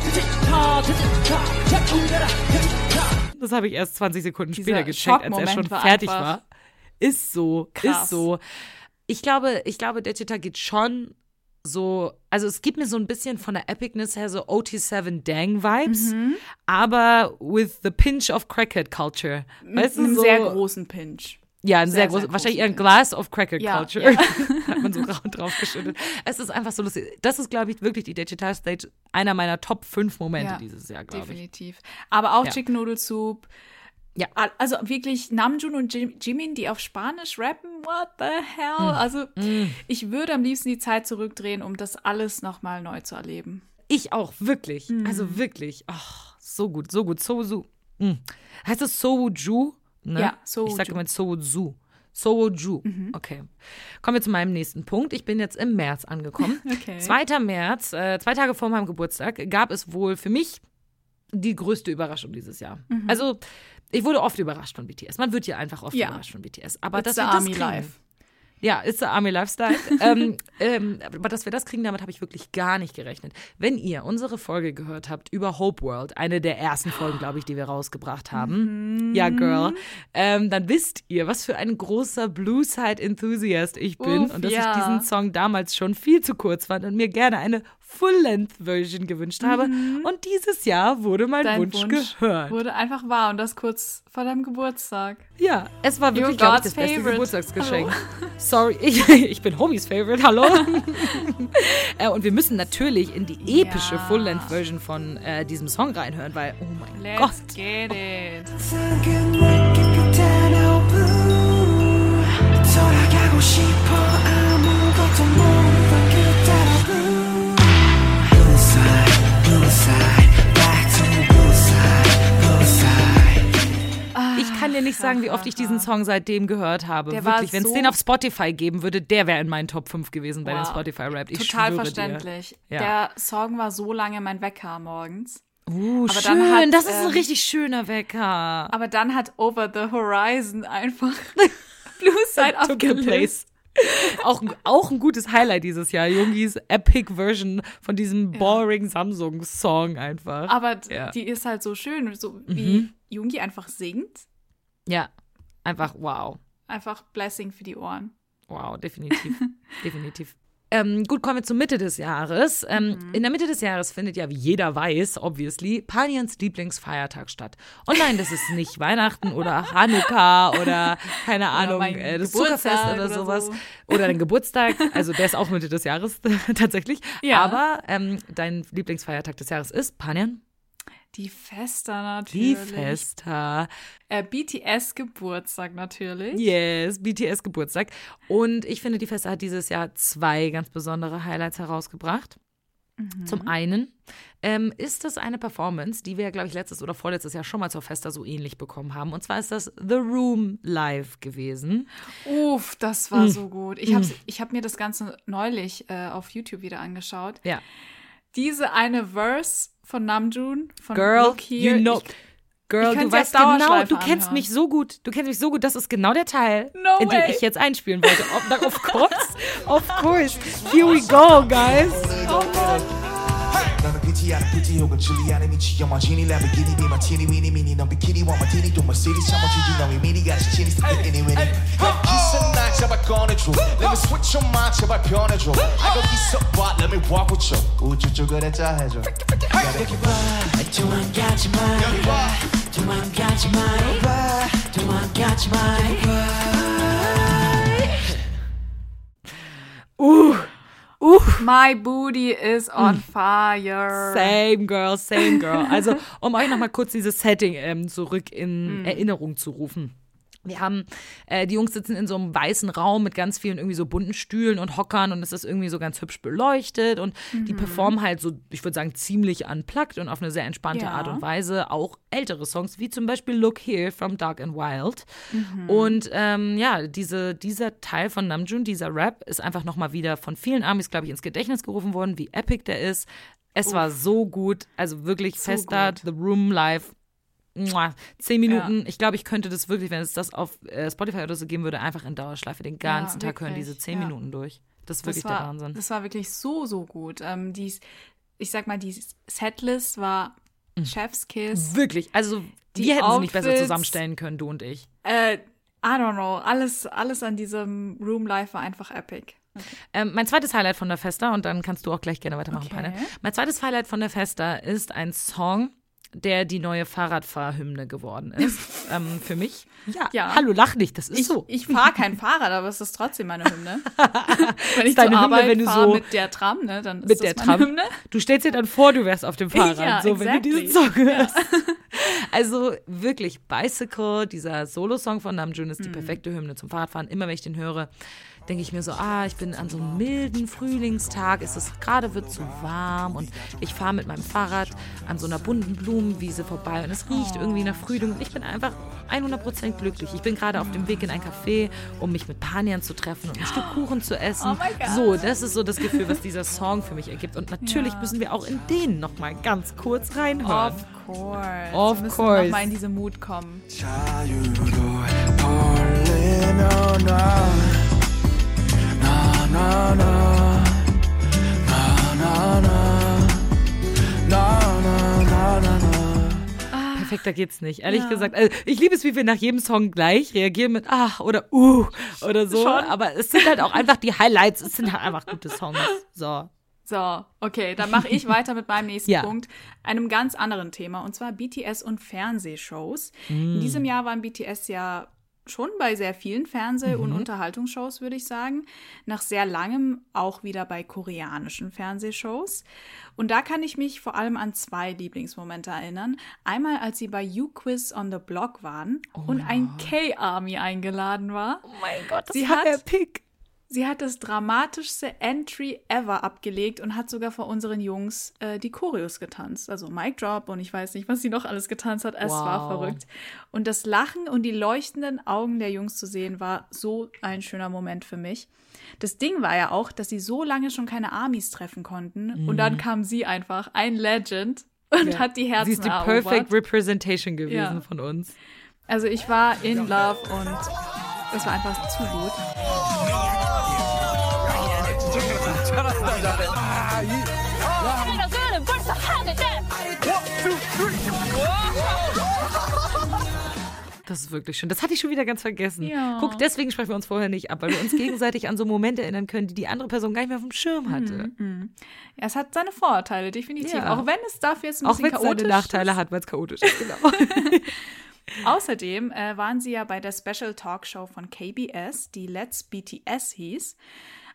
Speaker 1: Das habe ich erst 20 Sekunden
Speaker 2: Dieser
Speaker 1: später gecheckt, als er schon
Speaker 2: war
Speaker 1: fertig war. Ist so,
Speaker 2: krass.
Speaker 1: ist so. Ich glaube, ich glaube, Digita geht schon so, also es gibt mir so ein bisschen von der Epicness her so OT7 Dang Vibes,
Speaker 2: Mhm.
Speaker 1: aber with the pinch of Crackhead Culture. Weißt
Speaker 2: Mit einem
Speaker 1: so,
Speaker 2: sehr großen Pinch.
Speaker 1: Ja, ein sehr,
Speaker 2: sehr,
Speaker 1: groß,
Speaker 2: sehr
Speaker 1: wahrscheinlich eher ein Glass of Crackhead
Speaker 2: Ja,
Speaker 1: Culture.
Speaker 2: ja.
Speaker 1: Hat man so drauf geschüttet. Es ist einfach so lustig. Das ist, glaube ich, wirklich die Digital Stage, einer meiner Top 5 Momente
Speaker 2: Ja,
Speaker 1: dieses Jahr, glaube ich.
Speaker 2: Definitiv. Aber auch. Chicken Noodle Soup.
Speaker 1: Ja.
Speaker 2: Al- Also wirklich Namjoon und Jim- Jimin, die auf Spanisch rappen, what the hell?
Speaker 1: Mm.
Speaker 2: Also ich würde am liebsten die Zeit zurückdrehen, um das alles nochmal neu zu erleben.
Speaker 1: Ich auch, wirklich.
Speaker 2: Mhm.
Speaker 1: Also wirklich. Ach, so gut, so gut. Soju. Mm. Heißt es Soju? Ne?
Speaker 2: Ja,
Speaker 1: Ich
Speaker 2: Soju.
Speaker 1: sage immer Soju. Soju.
Speaker 2: Mhm.
Speaker 1: Okay. Kommen wir zu meinem nächsten Punkt. Ich bin jetzt im März angekommen.
Speaker 2: Okay.
Speaker 1: 2. März, äh, zwei Tage vor meinem Geburtstag, gab es wohl für mich die größte Überraschung dieses Jahr.
Speaker 2: Mhm.
Speaker 1: Also, ich wurde oft überrascht von BTS. Man wird ja einfach oft
Speaker 2: Ja.
Speaker 1: überrascht von BTS. Aber
Speaker 2: It's
Speaker 1: dass
Speaker 2: the
Speaker 1: wir das kriegen,
Speaker 2: life.
Speaker 1: Ja, ist der Army Lifestyle. ähm, ähm, aber dass wir das kriegen, damit habe ich wirklich gar nicht gerechnet. Wenn ihr unsere Folge gehört habt über Hope World, eine der ersten Folgen, glaube ich, die wir rausgebracht haben,
Speaker 2: Mhm.
Speaker 1: ja, Girl, ähm, dann wisst ihr, was für ein großer Blue Side Enthusiast ich bin
Speaker 2: Uff,
Speaker 1: und dass
Speaker 2: ja.
Speaker 1: ich diesen Song damals schon viel zu kurz fand und mir gerne eine Full-Length-Version gewünscht habe. Und dieses Jahr wurde mein
Speaker 2: Mhm. Dein
Speaker 1: Wunsch,
Speaker 2: Wunsch
Speaker 1: gehört.
Speaker 2: Wurde einfach wahr und das kurz vor deinem Geburtstag.
Speaker 1: Ja, es war wirklich, glaube ich, das beste
Speaker 2: favorite.
Speaker 1: Geburtstagsgeschenk. Sorry, ich, ich bin Homies Favorite, hallo. äh, und wir müssen natürlich in die epische
Speaker 2: Ja.
Speaker 1: Full-Length-Version von äh, diesem Song reinhören, weil, oh mein
Speaker 2: Let's
Speaker 1: Gott.
Speaker 2: get it.
Speaker 4: 상
Speaker 1: kann dir nicht sagen, wie oft ich diesen Song seitdem gehört habe.
Speaker 2: Der
Speaker 1: Wirklich, wenn es
Speaker 2: so-
Speaker 1: den auf Spotify geben würde, der wäre in meinen Top 5 gewesen bei den
Speaker 2: Wow.
Speaker 1: Spotify Rap. Ich
Speaker 2: Total verständlich.
Speaker 1: Ja.
Speaker 2: Der Song war so lange mein Wecker morgens.
Speaker 1: Uh,
Speaker 2: Aber
Speaker 1: schön,
Speaker 2: hat,
Speaker 1: das ist ein
Speaker 2: ähm,
Speaker 1: richtig schöner Wecker.
Speaker 2: Aber dann hat Over the Horizon einfach Blue Side
Speaker 1: the
Speaker 2: abgelöst.
Speaker 1: place. auch, ein- auch ein gutes Highlight dieses Jahr. Jungis Epic Version von diesem boring Samsung-Song einfach.
Speaker 2: Aber
Speaker 1: Ja. Mhm.
Speaker 2: die ist halt so schön, so wie Jungi einfach singt.
Speaker 1: Ja, einfach wow.
Speaker 2: Einfach Blessing für die Ohren.
Speaker 1: Wow, definitiv. definitiv. Ähm, gut, kommen wir zur Mitte des Jahres. Ähm,
Speaker 2: Mhm.
Speaker 1: In der Mitte des Jahres findet ja, wie jeder weiß, obviously, Panians Lieblingsfeiertag statt. Und nein, das ist nicht Weihnachten oder Hanukkah oder keine Ahnung,
Speaker 2: mein
Speaker 1: äh, das
Speaker 2: Geburtstag
Speaker 1: Zuckerfest oder,
Speaker 2: oder
Speaker 1: sowas.
Speaker 2: so.
Speaker 1: Oder dein Geburtstag. Also der ist auch Mitte des Jahres tatsächlich.
Speaker 2: Ja.
Speaker 1: Aber ähm, dein Lieblingsfeiertag des Jahres ist Panian?
Speaker 2: Die Festa natürlich.
Speaker 1: Die Festa.
Speaker 2: Äh, BTS Geburtstag natürlich.
Speaker 1: Yes, BTS Geburtstag. Und ich finde, die Festa hat dieses Jahr zwei ganz besondere Highlights herausgebracht.
Speaker 2: Mhm.
Speaker 1: Zum einen ähm, ist das eine Performance, die wir, glaube ich, letztes oder vorletztes Jahr schon mal zur Festa so ähnlich bekommen haben. Und zwar ist das The Room Live gewesen.
Speaker 2: Uff, das war so gut. Ich habe ich hab mir das Ganze neulich äh, auf YouTube wieder angeschaut.
Speaker 1: Ja.
Speaker 2: Diese eine Verse von Namjoon, von
Speaker 1: Girl,
Speaker 2: Look Here.
Speaker 1: you know.
Speaker 2: Ich,
Speaker 1: Girl,
Speaker 2: ich
Speaker 1: du weißt genau, du kennst
Speaker 2: anhören.
Speaker 1: mich so gut. Du kennst mich so gut. Das ist genau der Teil,
Speaker 2: No
Speaker 1: in den
Speaker 2: way.
Speaker 1: ich jetzt einspielen wollte. Of, course, of course. Here we go, guys.
Speaker 5: 너는 끝이 아닌 끝이 혹은 진리 아닌 미치 영화 지니 램보기니 비만 티니 위니 미니 넌 비키니 원마 티니 또 머시리스 참아주지 너의 미니 같이 치니 스티키 이니 위니 기선 날 제발 꺼내줘 Let me switch your mind 제발 변해줘 I got 기서 봐 Let me walk with you 우주 쪽을 했자 해줘 여기 봐
Speaker 4: 도망가지 마
Speaker 5: 여기 봐
Speaker 4: 도망가지 마 도망가지 마
Speaker 1: Uh, Uh.
Speaker 2: My booty is on
Speaker 1: Mm.
Speaker 2: fire.
Speaker 1: Same girl, same girl. Also, um euch nochmal kurz dieses Setting ähm, zurück in
Speaker 2: Mhm.
Speaker 1: Erinnerung zu rufen. Wir haben, äh, die Jungs sitzen in so einem weißen Raum mit ganz vielen irgendwie so bunten Stühlen und Hockern und es ist irgendwie so ganz hübsch beleuchtet und
Speaker 2: Mhm.
Speaker 1: die performen halt so, ich würde sagen, ziemlich unplugged und auf eine sehr entspannte
Speaker 2: Ja.
Speaker 1: Art und Weise auch ältere Songs, wie zum Beispiel Look Here from Dark and Wild.
Speaker 2: Mhm.
Speaker 1: Und ähm, ja, diese, dieser Teil von Namjoon, dieser Rap, ist einfach nochmal wieder von vielen Amis, glaube ich, ins Gedächtnis gerufen worden, wie epic der ist. Es war so gut, also wirklich
Speaker 2: So
Speaker 1: fester,
Speaker 2: gut.
Speaker 1: The Room Live. Zehn Minuten. Ich glaube, ich könnte das wirklich, wenn es das auf äh, Spotify oder so geben würde, einfach in Dauerschleife den ganzen Tag hören, diese zehn
Speaker 2: ja.
Speaker 1: Minuten durch. Das ist
Speaker 2: Das
Speaker 1: wirklich
Speaker 2: war,
Speaker 1: der Wahnsinn.
Speaker 2: Das war wirklich so, so gut. Ähm, die, ich sag mal, die Setlist war
Speaker 1: Mm.
Speaker 2: Chef's Kiss.
Speaker 1: Wirklich. Also,
Speaker 2: Die
Speaker 1: wir hätten sie nicht besser
Speaker 2: Outfits-
Speaker 1: zusammenstellen können, du und ich.
Speaker 2: Äh, I don't know. Alles, alles an diesem Room Life war einfach epic.
Speaker 1: Ähm, mein zweites Highlight von der Festa, und dann kannst du auch gleich gerne weitermachen,
Speaker 2: Okay.
Speaker 1: Peine. Mein zweites Highlight von der Festa ist ein Song, der die neue Fahrradfahrhymne geworden ist. ähm, für mich. Ja.
Speaker 2: Ja.
Speaker 1: Hallo, lach nicht, das ist
Speaker 2: Ich,
Speaker 1: so.
Speaker 2: ich fahre kein Fahrrad, aber es ist trotzdem meine Hymne. wenn ich
Speaker 1: deine
Speaker 2: zur
Speaker 1: Hymne,
Speaker 2: Arbeit
Speaker 1: wenn du so-
Speaker 2: mit der Tram, ne, dann ist
Speaker 1: mit
Speaker 2: das
Speaker 1: der Tram.
Speaker 2: Hymne.
Speaker 1: Du stellst dir dann vor, du wärst auf dem Fahrrad,
Speaker 2: Ja,
Speaker 1: so wenn du
Speaker 2: exactly.
Speaker 1: diesen Song hörst. Also wirklich, Bicycle, dieser Solo-Song von Namjoon ist die
Speaker 2: Mhm.
Speaker 1: perfekte Hymne zum Fahrradfahren. Immer wenn ich den höre, denke ich mir so, ah, ich bin an so einem milden Frühlingstag, es ist gerade wird zu warm und ich fahre mit meinem Fahrrad an so einer bunten Blumenwiese vorbei und es riecht irgendwie nach Frühling und ich bin einfach 100% glücklich. Ich bin gerade auf dem Weg in ein Café, um mich mit Paniern zu treffen und ein Stück Kuchen zu essen.
Speaker 2: Oh my God.
Speaker 1: So, das ist so das Gefühl, was dieser Song für mich ergibt und natürlich
Speaker 2: Ja.
Speaker 1: müssen wir auch in den noch mal ganz kurz reinhören.
Speaker 2: Of course.
Speaker 1: Of
Speaker 2: Wir müssen
Speaker 1: course.
Speaker 2: noch mal in diese Mut kommen
Speaker 5: na na na na na na na na na ah.
Speaker 1: Perfekter geht's nicht, ehrlich
Speaker 2: ja.
Speaker 1: gesagt. Also, ich liebe es, wie wir nach jedem Song gleich reagieren mit ach oder uh oder so.
Speaker 2: Schon?
Speaker 1: Aber es sind halt auch einfach die Highlights, es sind halt einfach gute Songs. So.
Speaker 2: So, okay, dann mache ich weiter mit meinem nächsten
Speaker 1: ja.
Speaker 2: Punkt, einem ganz anderen Thema, und zwar BTS und Fernsehshows.
Speaker 1: Mm.
Speaker 2: In diesem Jahr waren BTS ja schon bei sehr vielen Fernseh-
Speaker 1: Mhm.
Speaker 2: und Unterhaltungsshows, würde ich sagen. Nach sehr langem auch wieder bei koreanischen Fernsehshows. Und da kann ich mich vor allem an zwei Lieblingsmomente erinnern. Einmal, als sie bei You Quiz on the Block waren und ein K-Army eingeladen war.
Speaker 1: Oh mein Gott,
Speaker 2: Sie hat-
Speaker 1: Pick.
Speaker 2: Sie hat das dramatischste Entry ever abgelegt und hat sogar vor unseren Jungs äh, die Choreos getanzt. Also Mic Drop und ich weiß nicht, was sie noch alles getanzt hat. Es war
Speaker 1: Wow.
Speaker 2: verrückt. Und das Lachen und die leuchtenden Augen der Jungs zu sehen, war so ein schöner Moment für mich. Das Ding war ja auch, dass sie so lange schon keine Armies treffen konnten. Und dann kam sie einfach, ein Legend, und hat die Herzen
Speaker 1: Sie ist die
Speaker 2: erobert.
Speaker 1: perfect representation gewesen
Speaker 2: Ja.
Speaker 1: von uns.
Speaker 2: Also ich war in love und es war einfach zu gut.
Speaker 1: Das ist wirklich schön. Das hatte ich schon wieder ganz vergessen.
Speaker 2: Ja.
Speaker 1: Guck, deswegen sprechen wir uns vorher nicht ab, weil wir uns gegenseitig an so Momente erinnern können, die die andere Person gar nicht mehr auf dem Schirm hatte.
Speaker 2: Ja, es hat seine Vorteile, definitiv.
Speaker 1: Ja.
Speaker 2: Auch wenn es dafür jetzt ein
Speaker 1: Auch
Speaker 2: bisschen
Speaker 1: wenn es seine Nachteile
Speaker 2: ist.
Speaker 1: hat, weil es chaotisch ist, genau.
Speaker 2: Außerdem äh, waren sie ja bei der Special Talkshow von KBS, die Let's BTS hieß.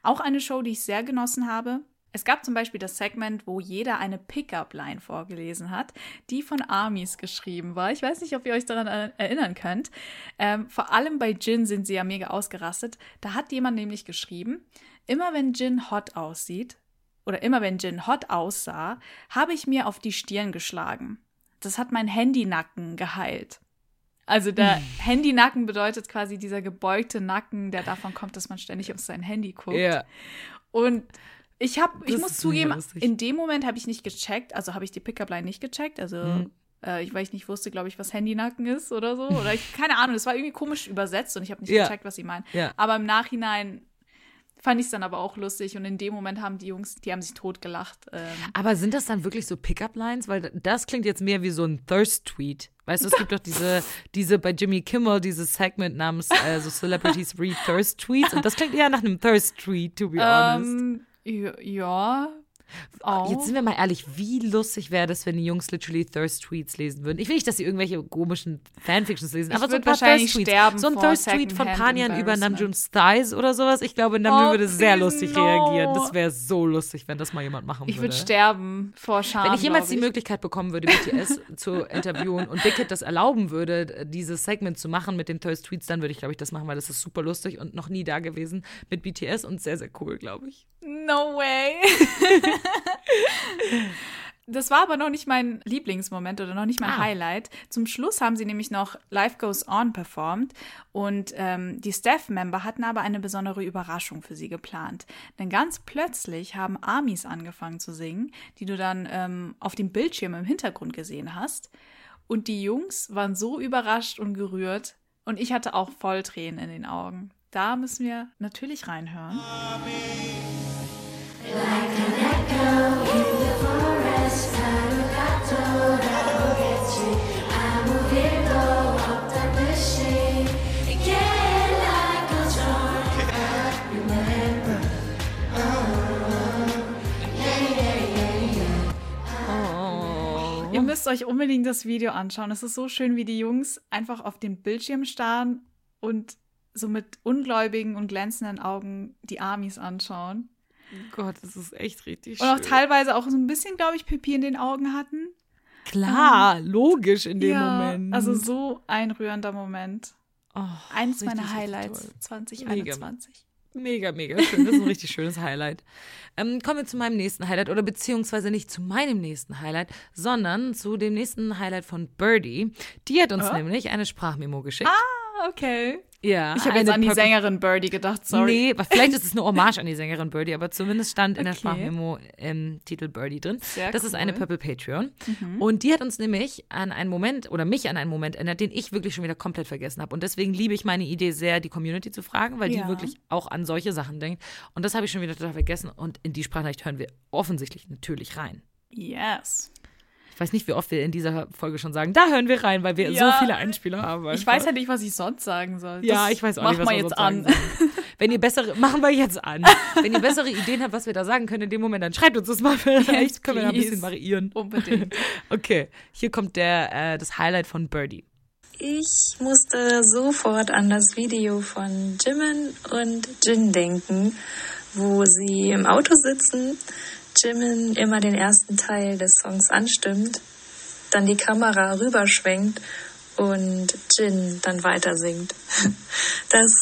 Speaker 2: Auch eine Show, die ich sehr genossen habe. Es gab zum Beispiel das Segment, wo jeder eine Pickup-Line vorgelesen hat, die von Armies geschrieben war. Ich weiß nicht, ob ihr euch daran er- erinnern könnt. Ähm, vor allem bei Jin sind sie ja mega ausgerastet. Da hat jemand nämlich geschrieben, immer wenn Jin hot aussieht, oder immer wenn Jin hot aussah, habe ich mir auf die Stirn geschlagen. Das hat mein Handynacken geheilt. Also der Handynacken bedeutet quasi dieser gebeugte Nacken, der davon kommt, dass man ständig auf sein Handy guckt.
Speaker 1: ja.
Speaker 2: Und ich habe, ich muss zugeben,
Speaker 1: lustig.
Speaker 2: in dem Moment habe ich nicht gecheckt, also habe ich die Pickup-Line nicht gecheckt, also
Speaker 1: Mhm.
Speaker 2: äh, ich, weil ich nicht wusste, glaube ich, was Handynacken ist oder so. Oder ich, keine Ahnung, es war irgendwie komisch übersetzt und ich habe nicht
Speaker 1: Ja.
Speaker 2: gecheckt, was sie meinen.
Speaker 1: Ja.
Speaker 2: Aber im Nachhinein fand ich es dann aber auch lustig und in dem Moment haben die Jungs, die haben sich totgelacht. Ähm,
Speaker 1: Aber sind das dann wirklich so Pickup-Lines? Weil das klingt jetzt mehr wie so ein Thirst-Tweet. Weißt du, es gibt doch diese, diese bei Jimmy Kimmel, dieses Segment namens äh, so Celebrities Read Thirst-Tweets. Und das klingt eher nach einem Thirst-Tweet, to be honest.
Speaker 2: ähm, ja, ja. Auch.
Speaker 1: Jetzt sind wir mal ehrlich, wie lustig wäre das, wenn die Jungs literally Thirst-Tweets lesen würden? Ich will nicht, dass sie irgendwelche komischen Fanfictions lesen,
Speaker 2: Ich
Speaker 1: aber so ein paar Thirst-Tweets.
Speaker 2: sterben
Speaker 1: So ein
Speaker 2: vor
Speaker 1: Thirst-Tweet von Panyan über. Namjoon's Thighs oder sowas. Ich glaube, Namjoon
Speaker 2: Oh,
Speaker 1: würde sehr lustig
Speaker 2: no.
Speaker 1: reagieren. Das wäre so lustig, wenn das mal jemand machen
Speaker 2: ich
Speaker 1: würde.
Speaker 2: würde sterben vor Scham.
Speaker 1: Wenn ich jemals die
Speaker 2: ich.
Speaker 1: Möglichkeit bekommen würde, BTS zu interviewen und Big Hit das erlauben würde, dieses Segment zu machen mit den Thirst Tweets, dann würde ich, glaube ich, das machen, weil das ist super lustig und noch nie da gewesen mit BTS und sehr, sehr cool, glaube ich.
Speaker 2: No way. Das war aber noch nicht mein Lieblingsmoment oder noch nicht mein
Speaker 1: Ah.
Speaker 2: Highlight. Zum Schluss haben sie nämlich noch Life Goes On performt und ähm, die Staff-Member hatten aber eine besondere Überraschung für sie geplant. Denn ganz plötzlich haben Amis angefangen zu singen, die du dann ähm, auf dem Bildschirm im Hintergrund gesehen hast. Und die Jungs waren so überrascht und gerührt und ich hatte auch voll Tränen in den Augen. Da müssen wir natürlich reinhören.
Speaker 1: Oh.
Speaker 2: Ihr müsst euch unbedingt das Video anschauen. Es ist so schön, wie die Jungs einfach auf den Bildschirm starren und so mit ungläubigen und glänzenden Augen die Amis anschauen.
Speaker 1: Gott, das ist echt richtig
Speaker 2: Und
Speaker 1: schön.
Speaker 2: auch teilweise auch so ein bisschen, glaube ich, Pipi in den Augen hatten.
Speaker 1: Klar, logisch in dem
Speaker 2: ja,
Speaker 1: Moment.
Speaker 2: Also so ein rührender Moment.
Speaker 1: oh,
Speaker 2: Eins
Speaker 1: richtig,
Speaker 2: meiner Highlights
Speaker 1: toll.
Speaker 2: 2021.
Speaker 1: Mega, mega schön. Das ist ein richtig schönes Highlight. Ähm, kommen wir zu meinem nächsten Highlight oder beziehungsweise nicht zu meinem nächsten Highlight, sondern zu dem nächsten Highlight von Birdie. Die hat uns
Speaker 2: Oh.
Speaker 1: nämlich eine Sprachmemo geschickt.
Speaker 2: Ah, okay.
Speaker 1: Ja,
Speaker 2: Ich habe jetzt
Speaker 1: eine
Speaker 2: an die
Speaker 1: Purple-
Speaker 2: Sängerin Birdie gedacht, sorry.
Speaker 1: Nee, vielleicht ist es eine Hommage an die Sängerin Birdie, aber zumindest stand in der
Speaker 2: Okay.
Speaker 1: Sprachmemo im Titel Birdie drin.
Speaker 2: Sehr
Speaker 1: das ist eine
Speaker 2: cool. Mhm.
Speaker 1: Purple Patreon. Und die hat uns nämlich an einen Moment oder mich an einen Moment erinnert, den ich wirklich schon wieder komplett vergessen habe. Und deswegen liebe ich meine Idee sehr, die Community zu fragen, weil
Speaker 2: Ja.
Speaker 1: die wirklich auch an solche Sachen denkt. Und das habe ich schon wieder total vergessen. Und in die Sprachnachricht hören wir offensichtlich natürlich rein.
Speaker 2: Yes.
Speaker 1: Ich weiß nicht, wie oft wir in dieser Folge schon sagen, da hören wir rein, weil wir
Speaker 2: Ja.
Speaker 1: so viele Einspieler haben.
Speaker 2: Ich
Speaker 1: einfach.
Speaker 2: weiß ja nicht, was ich sonst sagen soll.
Speaker 1: Ja,
Speaker 2: Das
Speaker 1: ich weiß auch
Speaker 2: mach
Speaker 1: nicht, was wir
Speaker 2: jetzt
Speaker 1: sonst
Speaker 2: an.
Speaker 1: wenn ihr bessere, machen wir jetzt an. Wenn ihr bessere Ideen habt, was wir da sagen können in dem Moment, dann schreibt uns das mal. Vielleicht können wir da ein bisschen variieren.
Speaker 2: Unbedingt.
Speaker 1: Okay, hier kommt der, äh, das Highlight von Birdie.
Speaker 6: Ich musste sofort an das Video von Jimin und Jin denken, wo sie im Auto sitzen, Jimin immer den ersten Teil des Songs anstimmt, dann die Kamera rüberschwenkt und Jin dann weiter singt. Das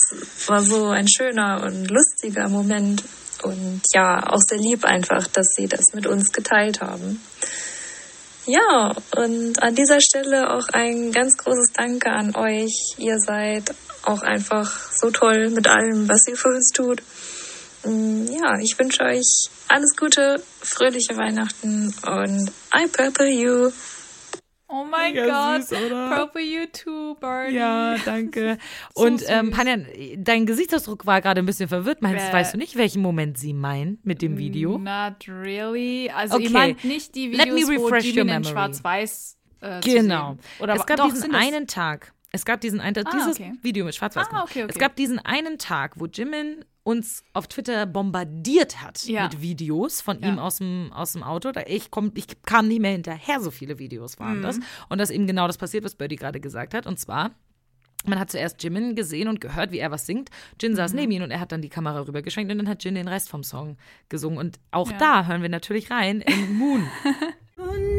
Speaker 6: war so ein schöner und lustiger Moment und ja, auch sehr lieb einfach, dass sie das mit uns geteilt haben. Ja, und an dieser Stelle auch ein ganz großes Danke an euch. Ihr seid auch einfach so toll mit allem, was ihr für uns tut. Mm, Ja, ich wünsche euch alles Gute, fröhliche Weihnachten und I purple you.
Speaker 2: Oh mein
Speaker 1: Mega
Speaker 2: Gott.
Speaker 1: süß?
Speaker 2: Proper you too, Birdie.
Speaker 1: Ja, danke.
Speaker 2: So
Speaker 1: Und ähm. Panjan, dein Gesichtsausdruck war gerade ein bisschen verwirrt. Meinst, weißt du nicht, welchen Moment sie meint mit dem Video?
Speaker 2: Not really. Also ihr
Speaker 1: Okay.
Speaker 2: meint nicht die
Speaker 1: Let me
Speaker 2: Videos, wo Jimin in schwarz-weiß äh,
Speaker 1: Genau.
Speaker 2: Oder
Speaker 1: es gab
Speaker 2: doch,
Speaker 1: diesen einen Tag. Es gab diesen einen
Speaker 2: Ah,
Speaker 1: dieses
Speaker 2: okay.
Speaker 1: Video mit Schwarz-Weiß.
Speaker 2: Ah, okay, okay.
Speaker 1: Es gab diesen einen Tag, wo Jimin uns auf Twitter bombardiert hat
Speaker 2: Ja.
Speaker 1: mit Videos von
Speaker 2: Ja.
Speaker 1: ihm aus dem, aus dem Auto. Da ich, komm, ich kam nicht mehr hinterher, so viele Videos
Speaker 2: Mhm.
Speaker 1: waren das. Und dass eben genau das passiert, was Birdie gerade gesagt hat. Und zwar man hat zuerst Jimin gesehen und gehört, wie er was singt. Jin saß
Speaker 2: Mhm.
Speaker 1: neben ihm und er hat dann die Kamera rübergeschwenkt und dann hat Jin den Rest vom Song gesungen. Und auch
Speaker 2: Ja.
Speaker 1: da hören wir natürlich rein in Moon.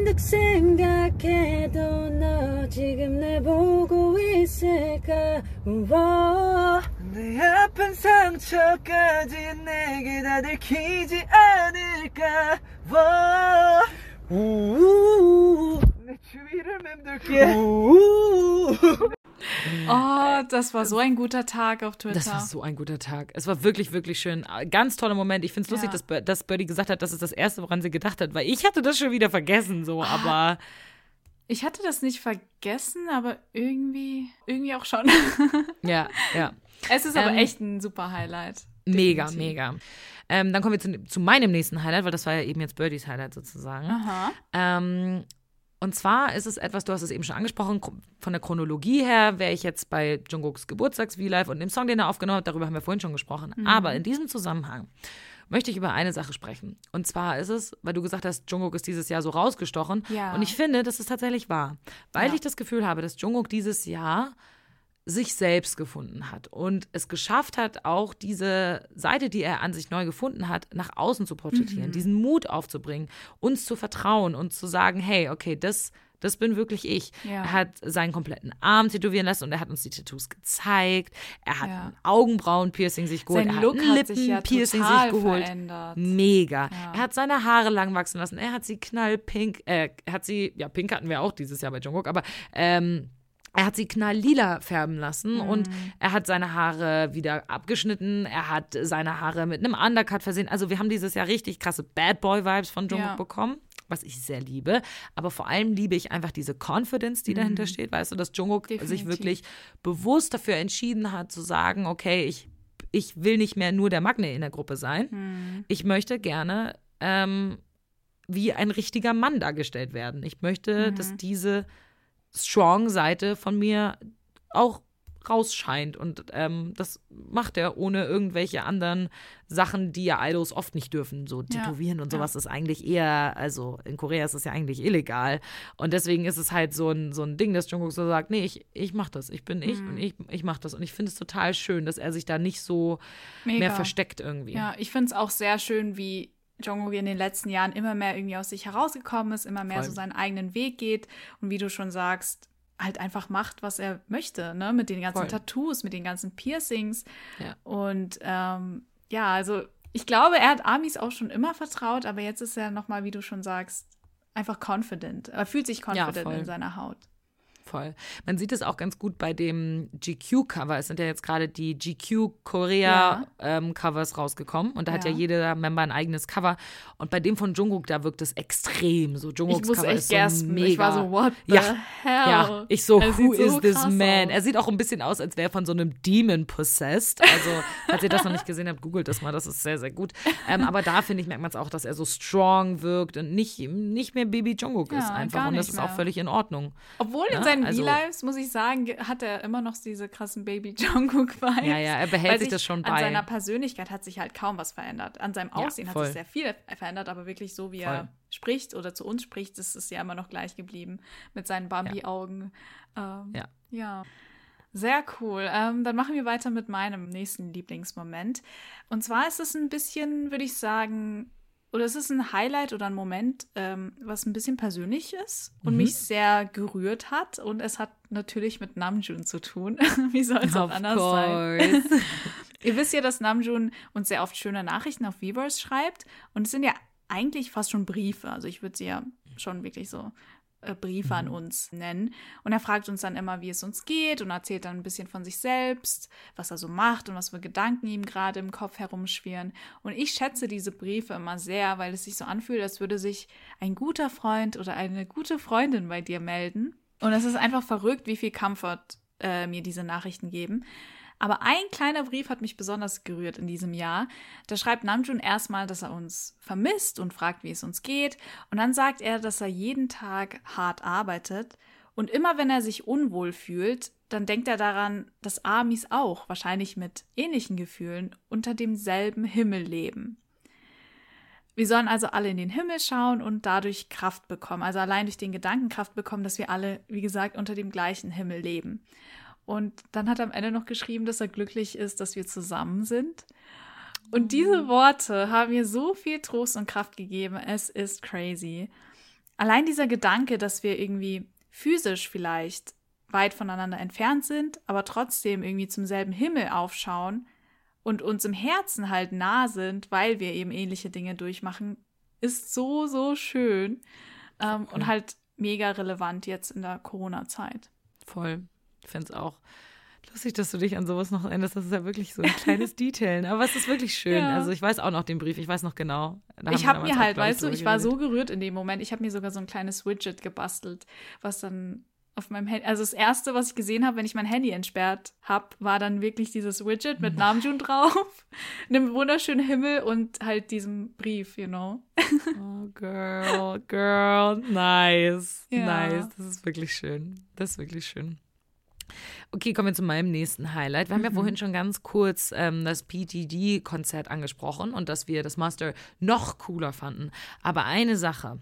Speaker 7: 문득 생각해도 너 지금 날 보고 있을까 우와.
Speaker 8: 내 아픈 상처까지 내게 다 들키지 않을까 와. 우우. 내 주위를 맴돌게 우우.
Speaker 2: Oh, das war so ein guter Tag auf Twitter.
Speaker 1: Das war so ein guter Tag. Es war wirklich, wirklich schön. Ganz toller Moment. Ich finde es lustig,
Speaker 2: Ja.
Speaker 1: dass, dass Birdie gesagt hat, das ist das Erste, woran sie gedacht hat, weil ich hatte das schon wieder vergessen, so,
Speaker 2: Ah,
Speaker 1: aber
Speaker 2: Ich hatte das nicht vergessen, aber irgendwie, irgendwie auch schon.
Speaker 1: ja, ja.
Speaker 2: es ist aber
Speaker 1: Ähm,
Speaker 2: echt ein super Highlight.
Speaker 1: Mega,
Speaker 2: Definitiv.
Speaker 1: mega. Ähm, dann kommen wir zu, zu meinem nächsten Highlight, weil das war ja eben jetzt Birdies Highlight sozusagen.
Speaker 2: Aha.
Speaker 1: Ähm, und zwar ist es etwas, du hast es eben schon angesprochen, von der Chronologie her wäre ich jetzt bei Jungkooks Geburtstags V-Live und dem Song, den er aufgenommen hat, darüber haben wir vorhin schon gesprochen. Aber in diesem Zusammenhang möchte ich über eine Sache sprechen. Und zwar ist es, weil du gesagt hast, Jungkook ist dieses Jahr so rausgestochen.
Speaker 2: Ja.
Speaker 1: Und ich finde, dass es tatsächlich wahr. Weil
Speaker 2: Ja.
Speaker 1: ich das Gefühl habe, dass Jungkook dieses Jahr sich selbst gefunden hat und es geschafft hat, auch diese Seite, die er an sich neu gefunden hat, nach außen zu
Speaker 2: Mhm.
Speaker 1: porträtieren, diesen Mut aufzubringen, uns zu vertrauen und zu sagen, hey, okay, das, das bin wirklich ich.
Speaker 2: Ja.
Speaker 1: Er hat seinen kompletten Arm tätowieren lassen und er hat uns die Tattoos gezeigt. Er hat
Speaker 2: Ja.
Speaker 1: ein Augenbrauen-Piercing sich geholt.
Speaker 2: Sein
Speaker 1: er
Speaker 2: Look
Speaker 1: hat ein
Speaker 2: hat sich ja
Speaker 1: Lippen-Piercing sich geholt.
Speaker 2: verändert.
Speaker 1: Mega. Er hat seine Haare lang wachsen lassen. Er hat sie knallpink, äh, er hat sie, ja, pink hatten wir auch dieses Jahr bei Jungkook, aber ähm, er hat sie knalllila färben lassen
Speaker 2: Mhm.
Speaker 1: und er hat seine Haare wieder abgeschnitten. Er hat seine Haare mit einem Undercut versehen. Also wir haben dieses Jahr richtig krasse Bad Boy Vibes von Jungkook
Speaker 2: Ja.
Speaker 1: bekommen, was ich sehr liebe. Aber vor allem liebe ich einfach diese Confidence, die dahinter steht. Weißt du, dass Jungkook sich
Speaker 2: Mhm. Definitiv.
Speaker 1: wirklich bewusst dafür entschieden hat zu sagen, okay, ich ich will nicht mehr nur der Magne in der Gruppe sein.
Speaker 2: Mhm.
Speaker 1: Ich möchte gerne ähm, wie ein richtiger Mann dargestellt werden. Ich möchte, dass
Speaker 2: Mhm.
Speaker 1: diese Strong-Seite von mir auch rausscheint. Und ähm, das macht er ohne irgendwelche anderen Sachen, die ja Idols oft nicht dürfen. So
Speaker 2: Ja,
Speaker 1: tätowieren und
Speaker 2: ja.
Speaker 1: sowas ist eigentlich eher, also in Korea ist es ja eigentlich illegal. Und deswegen ist es halt so ein, so ein Ding, dass Jungkook so sagt, nee, ich, ich mach das, ich bin
Speaker 2: Mhm.
Speaker 1: ich und ich, ich mach das. Und ich finde es total schön, dass er sich da nicht so
Speaker 2: Mega.
Speaker 1: mehr versteckt irgendwie.
Speaker 2: Ja, ich finde es auch sehr schön, wie Jungkook in den letzten Jahren immer mehr irgendwie aus sich herausgekommen ist, immer mehr
Speaker 1: Voll.
Speaker 2: so seinen eigenen Weg geht und wie du schon sagst, halt einfach macht, was er möchte, ne? Mit den ganzen
Speaker 1: Voll.
Speaker 2: Tattoos, mit den ganzen Piercings.
Speaker 1: Ja.
Speaker 2: Und ähm, ja, also ich glaube, er hat Amis auch schon immer vertraut, aber jetzt ist er nochmal, wie du schon sagst, einfach confident. Er fühlt sich confident
Speaker 1: voll.
Speaker 2: in seiner Haut.
Speaker 1: Voll. Man sieht es auch ganz gut bei dem GQ-Cover. Es sind ja jetzt gerade die GQ Korea-Covers rausgekommen und da hat ja
Speaker 2: Ja.
Speaker 1: jeder Member ein eigenes Cover. Und bei dem von Jungkook, da wirkt es extrem. So
Speaker 2: Ich
Speaker 1: Jungkooks Cover
Speaker 2: echt
Speaker 1: ist so
Speaker 2: gaspen.
Speaker 1: mega.
Speaker 2: Ich war so, what the
Speaker 1: ja.
Speaker 2: hell?
Speaker 1: Ja, ich so,
Speaker 2: Er
Speaker 1: who is
Speaker 2: so
Speaker 1: this man?
Speaker 2: aus.
Speaker 1: Er sieht auch ein bisschen aus, als wäre er von so einem Demon possessed. Also, falls ihr das noch nicht gesehen habt, googelt das mal, das ist sehr, sehr gut. Ähm, aber da, finde ich, merkt man es auch, dass er so strong wirkt und nicht, nicht mehr Baby Jungkook
Speaker 2: Ja,
Speaker 1: ist einfach. Und das ist auch völlig in Ordnung.
Speaker 2: Obwohl in
Speaker 1: Ja,
Speaker 2: seinen
Speaker 1: also,
Speaker 2: V-Lives, muss ich sagen, ge- hat er immer noch diese krassen Baby Jungkook-Vibes.
Speaker 1: Ja, ja, er behält sich das schon
Speaker 2: An
Speaker 1: bei.
Speaker 2: seiner Persönlichkeit hat sich halt kaum was verändert. An seinem
Speaker 1: Ja,
Speaker 2: Aussehen hat
Speaker 1: voll.
Speaker 2: sich sehr viel verändert, aber wirklich so, wie
Speaker 1: Voll.
Speaker 2: er spricht oder zu uns spricht, ist ja immer noch gleich geblieben mit seinen Bambi-Augen. Ähm,
Speaker 1: Ja.
Speaker 2: ja. Sehr cool. Ähm, dann machen wir weiter mit meinem nächsten Lieblingsmoment. Und zwar ist es ein bisschen, würde ich sagen, oder es ist ein Highlight oder ein Moment, ähm, was ein bisschen persönlich ist und
Speaker 1: Mhm.
Speaker 2: mich sehr gerührt hat. Und es hat natürlich mit Namjoon zu tun. Wie soll es auch anders sein?
Speaker 1: course.
Speaker 2: Ihr wisst ja, dass Namjoon uns sehr oft schöne Nachrichten auf Weverse schreibt. Und es sind ja eigentlich fast schon Briefe. Also ich würde sie ja schon wirklich so Briefe an uns nennen. Und er fragt uns dann immer, wie es uns geht und erzählt dann ein bisschen von sich selbst, was er so macht und was für Gedanken ihm gerade im Kopf herumschwirren. Und ich schätze diese Briefe immer sehr, weil es sich so anfühlt, als würde sich ein guter Freund oder eine gute Freundin bei dir melden. Und es ist einfach verrückt, wie viel Comfort äh, mir diese Nachrichten geben. Aber ein kleiner Brief hat mich besonders gerührt in diesem Jahr. Da schreibt Namjoon erstmal, dass er uns vermisst und fragt, wie es uns geht. Und dann sagt er, dass er jeden Tag hart arbeitet. Und immer wenn er sich unwohl fühlt, dann denkt er daran, dass Amis auch, wahrscheinlich mit ähnlichen Gefühlen, unter demselben Himmel leben. Wir sollen also alle in den Himmel schauen und dadurch Kraft bekommen. Also allein durch den Gedanken Kraft bekommen, dass wir alle, wie gesagt, unter dem gleichen Himmel leben. Und dann hat er am Ende noch geschrieben, dass er glücklich ist, dass wir zusammen sind. Und diese Worte haben mir so viel Trost und Kraft gegeben. Es ist crazy. Allein dieser Gedanke, dass wir irgendwie physisch vielleicht weit voneinander entfernt sind, aber trotzdem irgendwie zum selben Himmel aufschauen und uns im Herzen halt nah sind, weil wir eben ähnliche Dinge durchmachen, ist so, so schön ähm, und halt mega relevant jetzt in der Corona-Zeit.
Speaker 1: Voll. Ich finde es auch lustig, dass du dich an sowas noch erinnerst. Das ist ja wirklich so ein kleines Detail. Aber es ist wirklich schön.
Speaker 2: Ja.
Speaker 1: Also ich weiß auch noch den Brief. Ich weiß noch genau.
Speaker 2: Ich habe mir
Speaker 1: auch,
Speaker 2: halt,
Speaker 1: glaub
Speaker 2: weißt du, ich war so gerührt in dem Moment. Ich habe mir sogar so ein kleines Widget gebastelt, was dann auf meinem Handy, also das erste, was ich gesehen habe, wenn ich mein Handy entsperrt habe, war dann wirklich dieses Widget mit Namjoon drauf, einem wunderschönen Himmel und halt diesem Brief, you know.
Speaker 1: Oh, girl, girl. Nice.
Speaker 2: Ja.
Speaker 1: Nice. Das ist wirklich schön. Das ist wirklich schön. Okay, kommen wir zu meinem nächsten Highlight. Wir haben ja vorhin schon ganz kurz ähm, das PTD-Konzert angesprochen und dass wir das Master noch cooler fanden. Aber eine Sache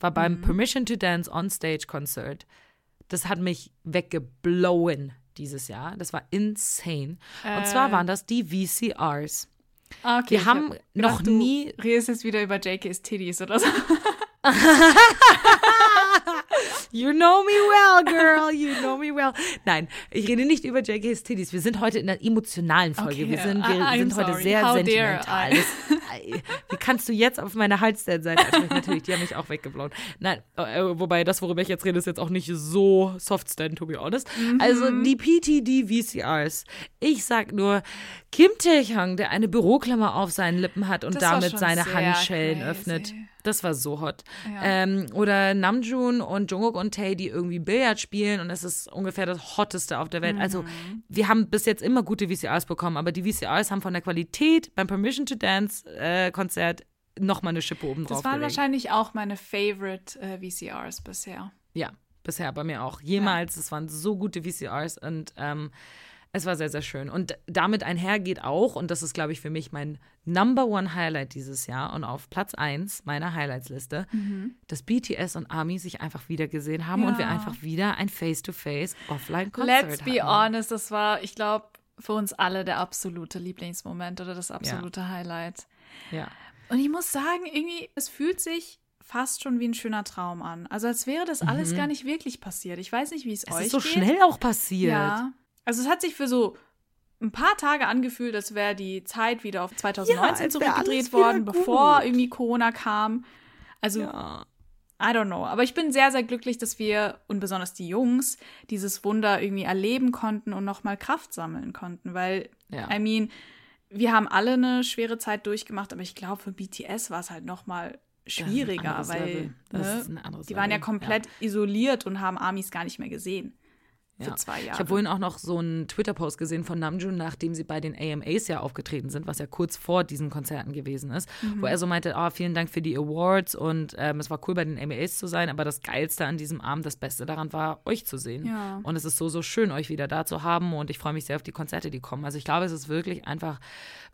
Speaker 1: war beim Permission to Dance on Stage Konzert. Das hat mich weggeblowen dieses Jahr. Das war insane. Und zwar waren das die VCRs.
Speaker 2: Ah, okay,
Speaker 1: Wir haben
Speaker 2: hab
Speaker 1: noch
Speaker 2: gedacht, du
Speaker 1: nie-
Speaker 2: redest jetzt wieder über JK's Titties oder so.
Speaker 1: You know me well, girl. You know me well. Nein, ich rede nicht über JK's Titties. Wir sind heute in einer emotionalen Folge.
Speaker 2: Okay,
Speaker 1: Wir sind, wir
Speaker 2: I-
Speaker 1: sind heute sehr
Speaker 2: How
Speaker 1: sentimental. Wie kannst du jetzt auf meine Halsseite ansprechen? Natürlich, die haben mich auch weggeblauen. Nein, äh, wobei das, worüber ich jetzt rede, ist jetzt auch nicht so soft stand, to be honest.
Speaker 2: Mhm.
Speaker 1: Also die PTD VCRs. Ich sag nur, Kim Tae-hyung, der eine Büroklammer auf seinen Lippen hat und
Speaker 2: Das
Speaker 1: damit seine Handschellen
Speaker 2: crazy.
Speaker 1: öffnet. Das war so hot.
Speaker 2: Ja.
Speaker 1: Ähm, oder Namjoon und Jungkook und Tae, die irgendwie Billard spielen und es ist ungefähr das Hotteste auf der Welt. Also
Speaker 2: Mhm.
Speaker 1: wir haben bis jetzt immer gute VCRs bekommen, aber die VCRs haben von der Qualität beim Permission to Dance äh, Konzert nochmal eine Schippe oben drauf
Speaker 2: Das waren wahrscheinlich auch meine favorite äh, VCRs bisher.
Speaker 1: Ja, bisher bei mir auch. Jemals, es waren so gute VCRs und ähm, es war sehr, sehr schön. Und damit einhergeht auch, und das ist, glaube ich, für mich mein Number One Highlight dieses Jahr und auf Platz 1 meiner Highlightsliste, dass BTS und ARMY sich einfach wieder gesehen haben und wir
Speaker 2: Ja.
Speaker 1: einfach wieder ein Face-to-Face Offline-Konzert
Speaker 2: Let's be
Speaker 1: hatten.
Speaker 2: honest, das war, ich glaube, für uns alle der absolute Lieblingsmoment oder das absolute Highlight.
Speaker 1: Ja.
Speaker 2: Und ich muss sagen, irgendwie, es fühlt sich fast schon wie ein schöner Traum an. Also als wäre das alles gar nicht wirklich passiert. Ich weiß nicht, wie es,
Speaker 1: Mhm. Es
Speaker 2: euch
Speaker 1: ist so
Speaker 2: geht.
Speaker 1: schnell auch passiert.
Speaker 2: Ja. Also es hat sich für so ein paar Tage angefühlt, als wäre die Zeit wieder auf 2019
Speaker 1: als wär alles
Speaker 2: zurückgedreht worden, bevor irgendwie Corona kam. Also
Speaker 1: Ja.
Speaker 2: I don't know. Aber ich bin sehr, sehr glücklich, dass wir und besonders die Jungs dieses Wunder irgendwie erleben konnten und nochmal Kraft sammeln konnten. Weil,
Speaker 1: Ja.
Speaker 2: I mean, wir haben alle eine schwere Zeit durchgemacht, aber ich glaube, für BTS war es halt nochmal schwieriger, weil ne, die waren ja komplett isoliert und haben Amis gar nicht mehr gesehen. Für zwei
Speaker 1: Ich
Speaker 2: Jahre.
Speaker 1: habe vorhin auch noch so einen Twitter-Post gesehen von Namjoon, nachdem sie bei den AMAs ja aufgetreten sind, was ja kurz vor diesen Konzerten gewesen ist,
Speaker 2: Mhm.
Speaker 1: wo er so meinte, ah, vielen Dank für die Awards und ähm, es war cool bei den AMAs zu sein, aber das Geilste an diesem Abend, das Beste daran war, euch zu sehen.
Speaker 2: Ja.
Speaker 1: Und es ist so, so schön, euch wieder da zu haben und ich freue mich sehr auf die Konzerte, die kommen. Also ich glaube, es ist wirklich einfach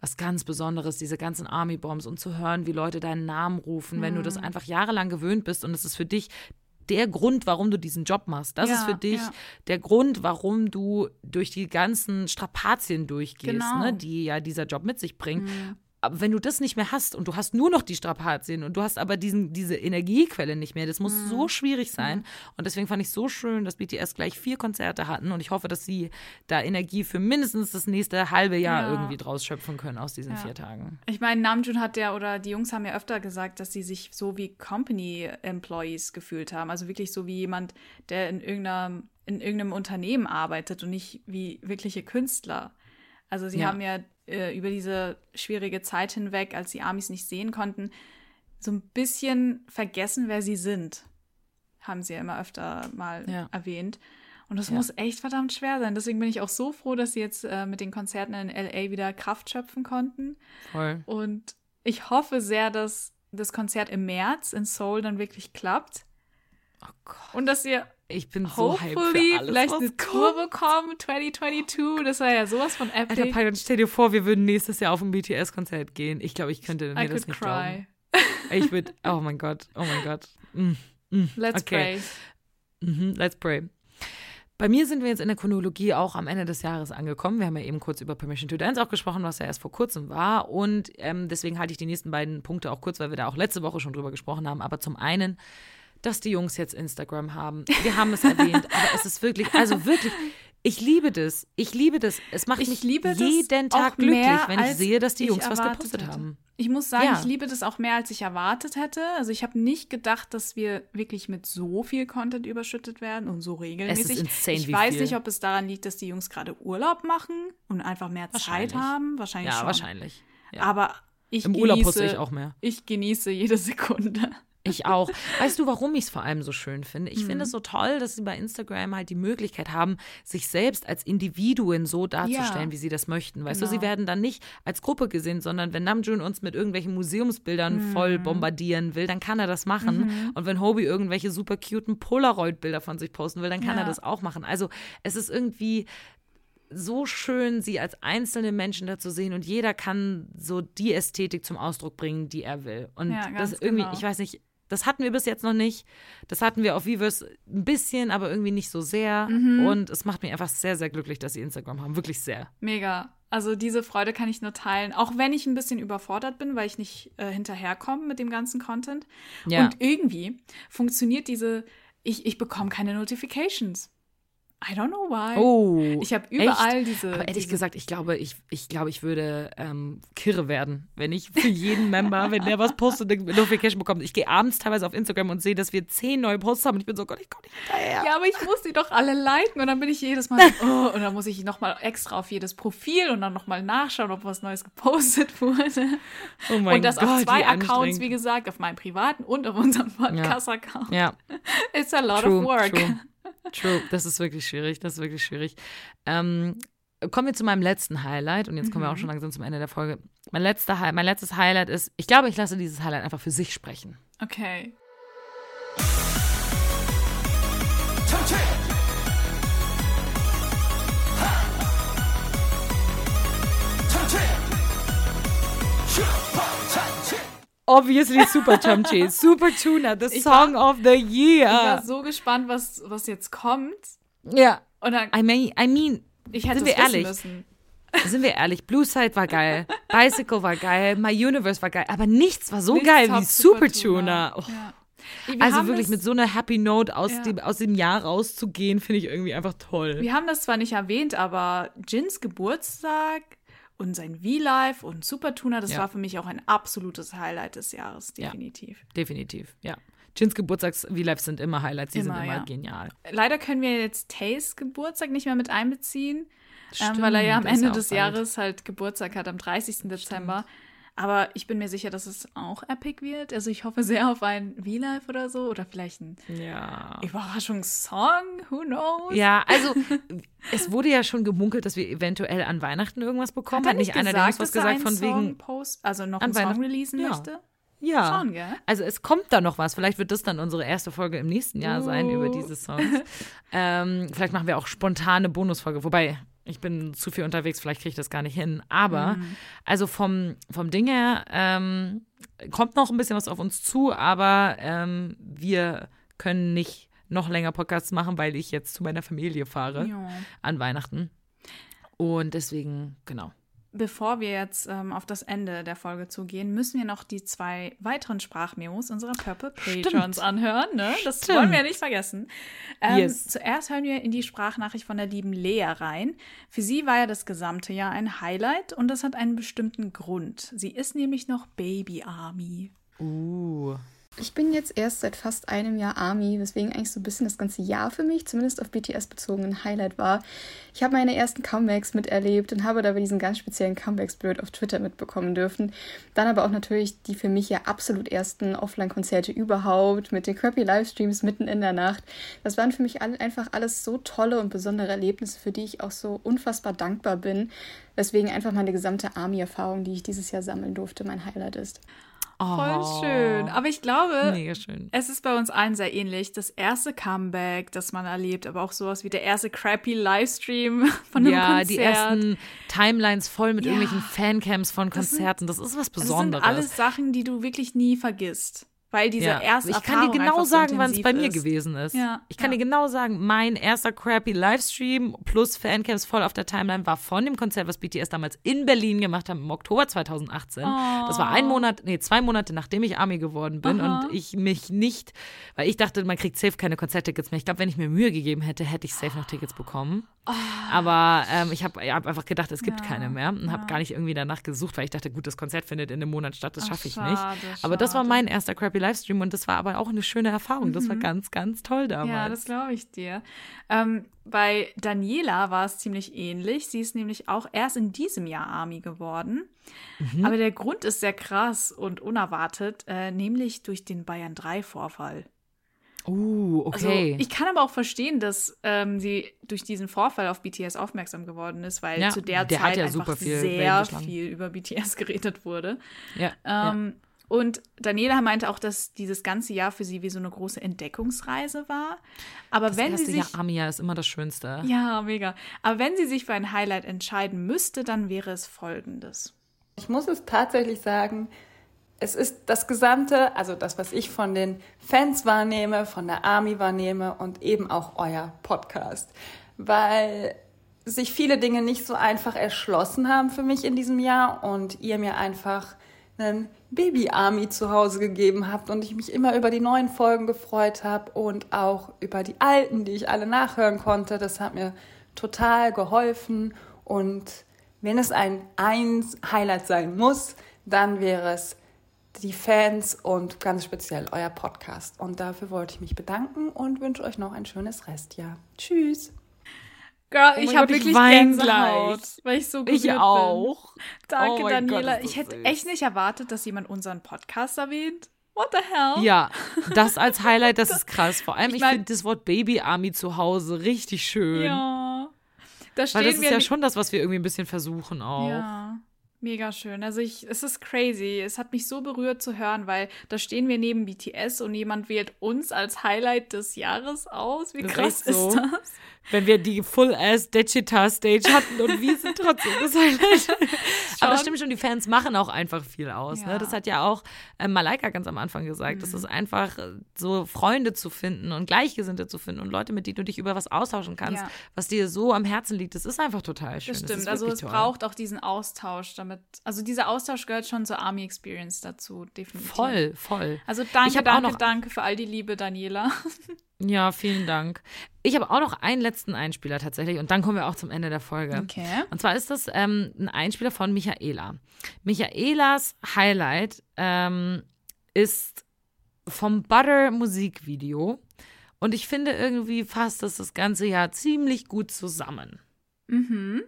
Speaker 1: was ganz Besonderes, diese ganzen Army-Bombs und zu hören, wie Leute deinen Namen rufen, wenn du das
Speaker 2: Mhm.
Speaker 1: einfach jahrelang gewöhnt bist und es ist für dich der Grund, warum du diesen Job machst. Das
Speaker 2: Ja,
Speaker 1: ist für dich
Speaker 2: ja.
Speaker 1: der Grund, warum du durch die ganzen Strapazien durchgehst,
Speaker 2: Genau.
Speaker 1: ne, die ja dieser Job mit sich bringt. Aber wenn du das nicht mehr hast und du hast nur noch die Strapazien und du hast aber diesen, diese Energiequelle nicht mehr, das muss
Speaker 2: Mhm.
Speaker 1: so schwierig sein. Und deswegen fand ich so schön, dass BTS gleich vier Konzerte hatten und ich hoffe, dass sie da Energie für mindestens das nächste halbe Jahr
Speaker 2: Ja.
Speaker 1: irgendwie draus schöpfen können aus diesen vier Tagen.
Speaker 2: Ich meine, Namjoon hat ja, oder die Jungs haben ja öfter gesagt, dass sie sich so wie Company-Employees gefühlt haben. Also wirklich so wie jemand, der in irgendeinem, in irgendeinem Unternehmen arbeitet und nicht wie wirkliche Künstler. Also sie
Speaker 1: Ja.
Speaker 2: haben ja äh, über diese schwierige Zeit hinweg, als die Amis nicht sehen konnten, so ein bisschen vergessen, wer sie sind. Haben sie ja immer öfter mal
Speaker 1: Ja.
Speaker 2: erwähnt. Und das
Speaker 1: Ja.
Speaker 2: muss echt verdammt schwer sein. Deswegen bin ich auch so froh, dass sie jetzt äh, mit den Konzerten in LA wieder Kraft schöpfen konnten.
Speaker 1: Voll.
Speaker 2: Und ich hoffe sehr, dass das Konzert im März in Seoul dann wirklich klappt.
Speaker 1: Oh Gott.
Speaker 2: Und dass ihr
Speaker 1: Ich bin so hyped für alles,
Speaker 2: vielleicht eine Tour bekommen 2022. Das war ja sowas von
Speaker 1: Alter,
Speaker 2: epic.
Speaker 1: Pai, stell dir vor, wir würden nächstes Jahr auf ein BTS-Konzert gehen. Ich glaube, ich könnte
Speaker 2: I
Speaker 1: mir das
Speaker 2: could
Speaker 1: nicht
Speaker 2: cry.
Speaker 1: glauben. Ich würde, oh mein Gott, oh mein Gott. Mm, mm,
Speaker 2: Let's
Speaker 1: okay.
Speaker 2: pray.
Speaker 1: Mhm, let's pray. Bei mir sind wir jetzt in der Chronologie auch am Ende des Jahres angekommen. Wir haben ja eben kurz über Permission to Dance auch gesprochen, was ja erst vor kurzem war. Und ähm, deswegen halte ich die nächsten beiden Punkte auch kurz, weil wir da auch letzte Woche schon drüber gesprochen haben. Aber zum einen, dass die Jungs jetzt Instagram haben. Wir haben es erwähnt, aber es ist wirklich, also wirklich, ich liebe das. Ich liebe das. Es macht
Speaker 2: Ich
Speaker 1: mich jeden Tag glücklich, wenn ich sehe, dass die Jungs was gepostet
Speaker 2: hätte.
Speaker 1: haben.
Speaker 2: Ich muss sagen,
Speaker 1: Ja.
Speaker 2: ich liebe das auch mehr, als ich erwartet hätte. Also ich habe nicht gedacht, dass wir wirklich mit so viel Content überschüttet werden und so regelmäßig.
Speaker 1: insane,
Speaker 2: ich
Speaker 1: wie
Speaker 2: weiß
Speaker 1: viel.
Speaker 2: nicht, ob es daran liegt, dass die Jungs gerade Urlaub machen und einfach mehr Zeit haben. Wahrscheinlich
Speaker 1: Ja,
Speaker 2: schon.
Speaker 1: wahrscheinlich. Ja.
Speaker 2: Aber ich
Speaker 1: Im Urlaub
Speaker 2: genieße,
Speaker 1: poste ich auch mehr.
Speaker 2: Ich genieße jede Sekunde.
Speaker 1: Ich auch. Weißt du, warum ich es vor allem so schön finde? Ich
Speaker 2: Mhm.
Speaker 1: finde es so toll, dass sie bei Instagram halt die Möglichkeit haben, sich selbst als Individuen so darzustellen,
Speaker 2: Ja.
Speaker 1: wie sie das möchten. Weißt du,
Speaker 2: Genau.
Speaker 1: sie werden dann nicht als Gruppe gesehen, sondern wenn Namjoon uns mit irgendwelchen Museumsbildern
Speaker 2: Mhm.
Speaker 1: voll bombardieren will, dann kann er das machen. Und wenn Hobie irgendwelche super cuten Polaroid-Bilder von sich posten will, dann kann
Speaker 2: Ja.
Speaker 1: er das auch machen. Also es ist irgendwie so schön, sie als einzelne Menschen da zu sehen und jeder kann so die Ästhetik zum Ausdruck bringen, die er will. Und
Speaker 2: Ja,
Speaker 1: das irgendwie,
Speaker 2: genau.
Speaker 1: ich weiß nicht, das hatten wir bis jetzt noch nicht. Das hatten wir auf Weavers ein bisschen, aber irgendwie nicht so sehr.
Speaker 2: Mhm.
Speaker 1: Und es macht mich einfach sehr, sehr glücklich, dass sie Instagram haben. Wirklich sehr.
Speaker 2: Mega. Also diese Freude kann ich nur teilen, auch wenn ich ein bisschen überfordert bin, weil ich nicht äh, hinterherkomme mit dem ganzen Content.
Speaker 1: Ja.
Speaker 2: Und irgendwie funktioniert diese, ich, ich bekomme keine Notifications. I don't know why.
Speaker 1: Oh.
Speaker 2: Ich habe überall
Speaker 1: echt?
Speaker 2: diese.
Speaker 1: Aber ehrlich
Speaker 2: diese,
Speaker 1: gesagt, ich glaube, ich, ich glaube, ich würde ähm, kirre werden, wenn ich für jeden Member, wenn der was postet, eine Notification bekommt. Ich gehe abends teilweise auf Instagram und sehe, dass wir zehn neue Posts haben und ich bin so, Gott, ich komme nicht hinterher.
Speaker 2: Ja, aber ich muss die doch alle liken und dann bin ich jedes Mal so, oh, und dann muss ich nochmal extra auf jedes Profil und dann nochmal nachschauen, ob was Neues gepostet wurde.
Speaker 1: Oh mein
Speaker 2: und das
Speaker 1: Gott,
Speaker 2: auf zwei Accounts, wie gesagt, auf meinem privaten und auf unserem Podcast-Account.
Speaker 1: Ja,
Speaker 2: It's a lot
Speaker 1: true,
Speaker 2: of work.
Speaker 1: true, true. Das ist wirklich schwierig, das ist wirklich schwierig. Ähm, kommen wir zu meinem letzten Highlight und jetzt kommen wir
Speaker 2: Mhm.
Speaker 1: auch schon langsam zum Ende der Folge. Mein, letzter, mein letztes Highlight ist, ich glaube, ich lasse dieses Highlight einfach für sich sprechen.
Speaker 2: Okay.
Speaker 1: Obviously Super Chumchi, Super Tuna, the Song of the
Speaker 2: Ich war
Speaker 1: Year.
Speaker 2: so gespannt, was, was jetzt kommt.
Speaker 1: Ja,
Speaker 2: Und dann,
Speaker 1: I mean, I mean
Speaker 2: ich hätte
Speaker 1: sind
Speaker 2: es
Speaker 1: wir ehrlich?
Speaker 2: müssen.
Speaker 1: sind wir ehrlich, Blue Side war geil, Bicycle war geil, My Universe war geil, aber nichts war so
Speaker 2: Nichts
Speaker 1: geil wie Super
Speaker 2: Tuna.
Speaker 1: Tuna. Oh.
Speaker 2: Ja. Wir
Speaker 1: Also wirklich mit so einer Happy Note aus,
Speaker 2: Ja.
Speaker 1: dem, aus dem Jahr rauszugehen, finde ich irgendwie einfach toll.
Speaker 2: Wir haben das zwar nicht erwähnt, aber Jins Geburtstag und sein V-Life und Super Tuna, das
Speaker 1: Ja.
Speaker 2: war für mich auch ein absolutes Highlight des Jahres,
Speaker 1: Ja.
Speaker 2: definitiv.
Speaker 1: Definitiv, ja. Jins Geburtstags V-Lives sind immer Highlights, die
Speaker 2: Immer,
Speaker 1: sind immer
Speaker 2: ja.
Speaker 1: genial.
Speaker 2: Leider können wir jetzt Tays Geburtstag nicht mehr mit einbeziehen, ähm, weil er ja am
Speaker 1: Stimmt,
Speaker 2: Ende des. Jahres halt Geburtstag hat, am 30. Dezember. Aber ich bin mir sicher, dass es auch epic wird. Also ich hoffe sehr auf ein V-Live oder so oder vielleicht ein
Speaker 1: Ja.
Speaker 2: Überraschungssong. Who knows?
Speaker 1: Ja, also es wurde ja schon gemunkelt, dass wir eventuell an Weihnachten irgendwas bekommen.
Speaker 2: Hat
Speaker 1: Hat nicht einer der was gesagt von wegen.
Speaker 2: Post, also noch
Speaker 1: an
Speaker 2: einen Song
Speaker 1: Weihnachten?
Speaker 2: releasen
Speaker 1: Ja.
Speaker 2: möchte?
Speaker 1: Ja.
Speaker 2: Gell?
Speaker 1: Also es kommt da noch was. Vielleicht wird das dann unsere erste Folge im nächsten Jahr sein über
Speaker 2: Uh.
Speaker 1: diese Songs. ähm, vielleicht machen wir auch spontane Bonusfolge. Wobei, ich bin zu viel unterwegs, vielleicht kriege ich das gar nicht hin. Aber,
Speaker 2: Mhm.
Speaker 1: also vom, vom Ding her, ähm, kommt noch ein bisschen was auf uns zu, aber ähm, wir können nicht noch länger Podcasts machen, weil ich jetzt zu meiner Familie fahre
Speaker 2: Ja.
Speaker 1: an Weihnachten. Und deswegen, genau.
Speaker 2: Bevor wir jetzt ähm, auf das Ende der Folge zugehen, müssen wir noch die zwei weiteren Sprachmemos unserer Purple Patrons anhören. Ne? Das
Speaker 1: Stimmt.
Speaker 2: wollen wir nicht vergessen. Ähm,
Speaker 1: Yes.
Speaker 2: Zuerst hören wir in die Sprachnachricht von der lieben Lea rein. Für sie war ja das gesamte Jahr ein Highlight und das hat einen bestimmten Grund. Sie ist nämlich noch Baby Army.
Speaker 1: Uh.
Speaker 9: Ich bin jetzt erst seit fast einem Jahr Army, weswegen eigentlich so ein bisschen das ganze Jahr für mich, zumindest auf BTS bezogen, ein Highlight war. Ich habe meine ersten Comebacks miterlebt und habe dabei diesen ganz speziellen Comeback-Spirit auf Twitter mitbekommen dürfen. Dann aber auch natürlich die für mich ja absolut ersten Offline-Konzerte überhaupt mit den crappy Livestreams mitten in der Nacht. Das waren für mich alle, einfach alles so tolle und besondere Erlebnisse, für die ich auch so unfassbar dankbar bin. Weswegen einfach meine gesamte Army-Erfahrung, die ich dieses Jahr sammeln durfte, mein Highlight ist.
Speaker 2: Voll
Speaker 1: Oh.
Speaker 2: schön. Aber ich glaube. Es ist bei uns allen sehr ähnlich. Das erste Comeback, das man erlebt, aber auch sowas wie der erste crappy Livestream von einem
Speaker 1: ja,
Speaker 2: Konzert.
Speaker 1: die ersten Timelines voll mit
Speaker 2: Ja.
Speaker 1: irgendwelchen Fancams von
Speaker 2: Das sind-
Speaker 1: Konzerten. Das ist was
Speaker 2: das sind
Speaker 1: Besonderes.
Speaker 2: alles Sachen, die du wirklich nie vergisst. Weil diese
Speaker 1: ja.
Speaker 2: erste
Speaker 1: Ich kann dir genau
Speaker 2: einfach so
Speaker 1: sagen, wann es bei mir
Speaker 2: ist.
Speaker 1: gewesen ist.
Speaker 2: Ja,
Speaker 1: Ich kann
Speaker 2: ja.
Speaker 1: dir genau sagen, mein erster crappy Livestream plus Fancams voll auf der Timeline war von dem Konzert, was BTS damals in Berlin gemacht haben im Oktober 2018. Das war ein Monat, nee, zwei Monate, nachdem ich Army geworden bin
Speaker 2: Aha.
Speaker 1: und ich mich nicht, weil ich dachte, man kriegt safe keine Konzerttickets mehr. Ich glaube, wenn ich mir Mühe gegeben hätte, hätte ich safe noch Tickets bekommen. Aber ähm, ich habe hab einfach gedacht, es gibt
Speaker 2: Ja,
Speaker 1: keine mehr und habe gar nicht irgendwie danach gesucht, weil ich dachte, gut, das Konzert findet in einem Monat statt, das schaffe ich
Speaker 2: schade,
Speaker 1: nicht. Aber das war
Speaker 2: schade.
Speaker 1: mein erster crappy Livestream und das war aber auch eine schöne Erfahrung. Das war ganz, ganz toll damals.
Speaker 2: Mhm. Ja, das glaube ich dir. Ähm, bei Daniela war es ziemlich ähnlich. Sie ist nämlich auch erst in diesem Jahr Army geworden.
Speaker 1: Mhm.
Speaker 2: Aber der Grund ist sehr krass und unerwartet, äh, nämlich durch den Bayern 3-Vorfall.
Speaker 1: Uh, okay.
Speaker 2: Also, ich kann aber auch verstehen, dass ähm, sie durch diesen Vorfall auf BTS aufmerksam geworden ist, weil
Speaker 1: Ja,
Speaker 2: zu der,
Speaker 1: der
Speaker 2: Zeit
Speaker 1: ja
Speaker 2: einfach
Speaker 1: viel
Speaker 2: sehr viel über BTS geredet wurde.
Speaker 1: ja, ja.
Speaker 2: Und Daniela meinte auch, dass dieses ganze Jahr für sie wie so eine große Entdeckungsreise war. Aber
Speaker 1: Das
Speaker 2: wenn
Speaker 1: erste
Speaker 2: sie sich
Speaker 1: Jahr Army ist immer das Schönste.
Speaker 2: ja, mega. Aber wenn sie sich für ein Highlight entscheiden müsste, dann wäre es folgendes.
Speaker 10: Ich muss es tatsächlich sagen, es ist das Gesamte, also das, was ich von den Fans wahrnehme, von der Army wahrnehme und eben auch euer Podcast. Weil sich viele Dinge nicht so einfach erschlossen haben für mich in diesem Jahr und ihr mir einfach einen Baby-Army zu Hause gegeben habt und ich mich immer über die neuen Folgen gefreut habe und auch über die alten, die ich alle nachhören konnte. Das hat mir total geholfen und wenn es ein eins Highlight sein muss, dann wäre es die Fans und ganz speziell euer Podcast. Und dafür wollte ich mich bedanken und wünsche euch noch ein schönes Restjahr. Tschüss.
Speaker 2: Girl,
Speaker 1: Oh
Speaker 2: ich habe
Speaker 1: Gott, ich
Speaker 2: wirklich Gänsehaut, weil ich so gerührt
Speaker 1: Ich auch.
Speaker 2: bin. Danke,
Speaker 1: Oh Gott,
Speaker 2: Daniela.
Speaker 1: das
Speaker 2: ich hätte
Speaker 1: süß.
Speaker 2: echt nicht erwartet, dass jemand unseren Podcast erwähnt. What the hell?
Speaker 1: Ja, das als Highlight, das ist krass. Vor allem,
Speaker 2: Ich
Speaker 1: ich, finde das Wort Baby Army zu Hause richtig schön.
Speaker 2: Ja. Da stehen
Speaker 1: Weil das ist ja schon das, was wir irgendwie ein bisschen versuchen auch.
Speaker 2: Ja, mega schön. Also ich, es ist crazy. Es hat mich so berührt zu hören, weil da stehen wir neben BTS und jemand wählt uns als Highlight des Jahres aus. Wie krass
Speaker 1: so.
Speaker 2: ist das?
Speaker 1: Wenn wir die Full-Ass Dechita Stage hatten und wir sind trotzdem das Highlight. Aber das stimmt schon, die Fans machen auch einfach viel aus.
Speaker 2: Ja.
Speaker 1: Ne? Das hat ja auch äh, Malaika ganz am Anfang gesagt.
Speaker 2: Mhm.
Speaker 1: Das ist einfach äh, so Freunde zu finden und Gleichgesinnte zu finden und Leute, mit denen du dich über was austauschen kannst,
Speaker 2: Ja.
Speaker 1: was dir so am Herzen liegt. Das ist einfach total schön.
Speaker 2: Das stimmt. Also
Speaker 1: wirklich
Speaker 2: es
Speaker 1: toll.
Speaker 2: braucht auch diesen Austausch damit. Also dieser Austausch gehört schon zur Army Experience dazu, definitiv.
Speaker 1: Voll, voll.
Speaker 2: Also danke,
Speaker 1: Ich hab auch
Speaker 2: danke,
Speaker 1: noch-
Speaker 2: danke für all die Liebe, Daniela.
Speaker 1: Ja, vielen Dank. Ich habe auch noch einen letzten Einspieler tatsächlich und dann kommen wir auch zum Ende der Folge.
Speaker 2: Okay.
Speaker 1: Und zwar ist das ähm, ein Einspieler von Michaela. Michaelas Highlight ähm, ist vom Butter Musikvideo und ich finde irgendwie fasst das das ganze Jahr ziemlich gut zusammen.
Speaker 2: Mhm.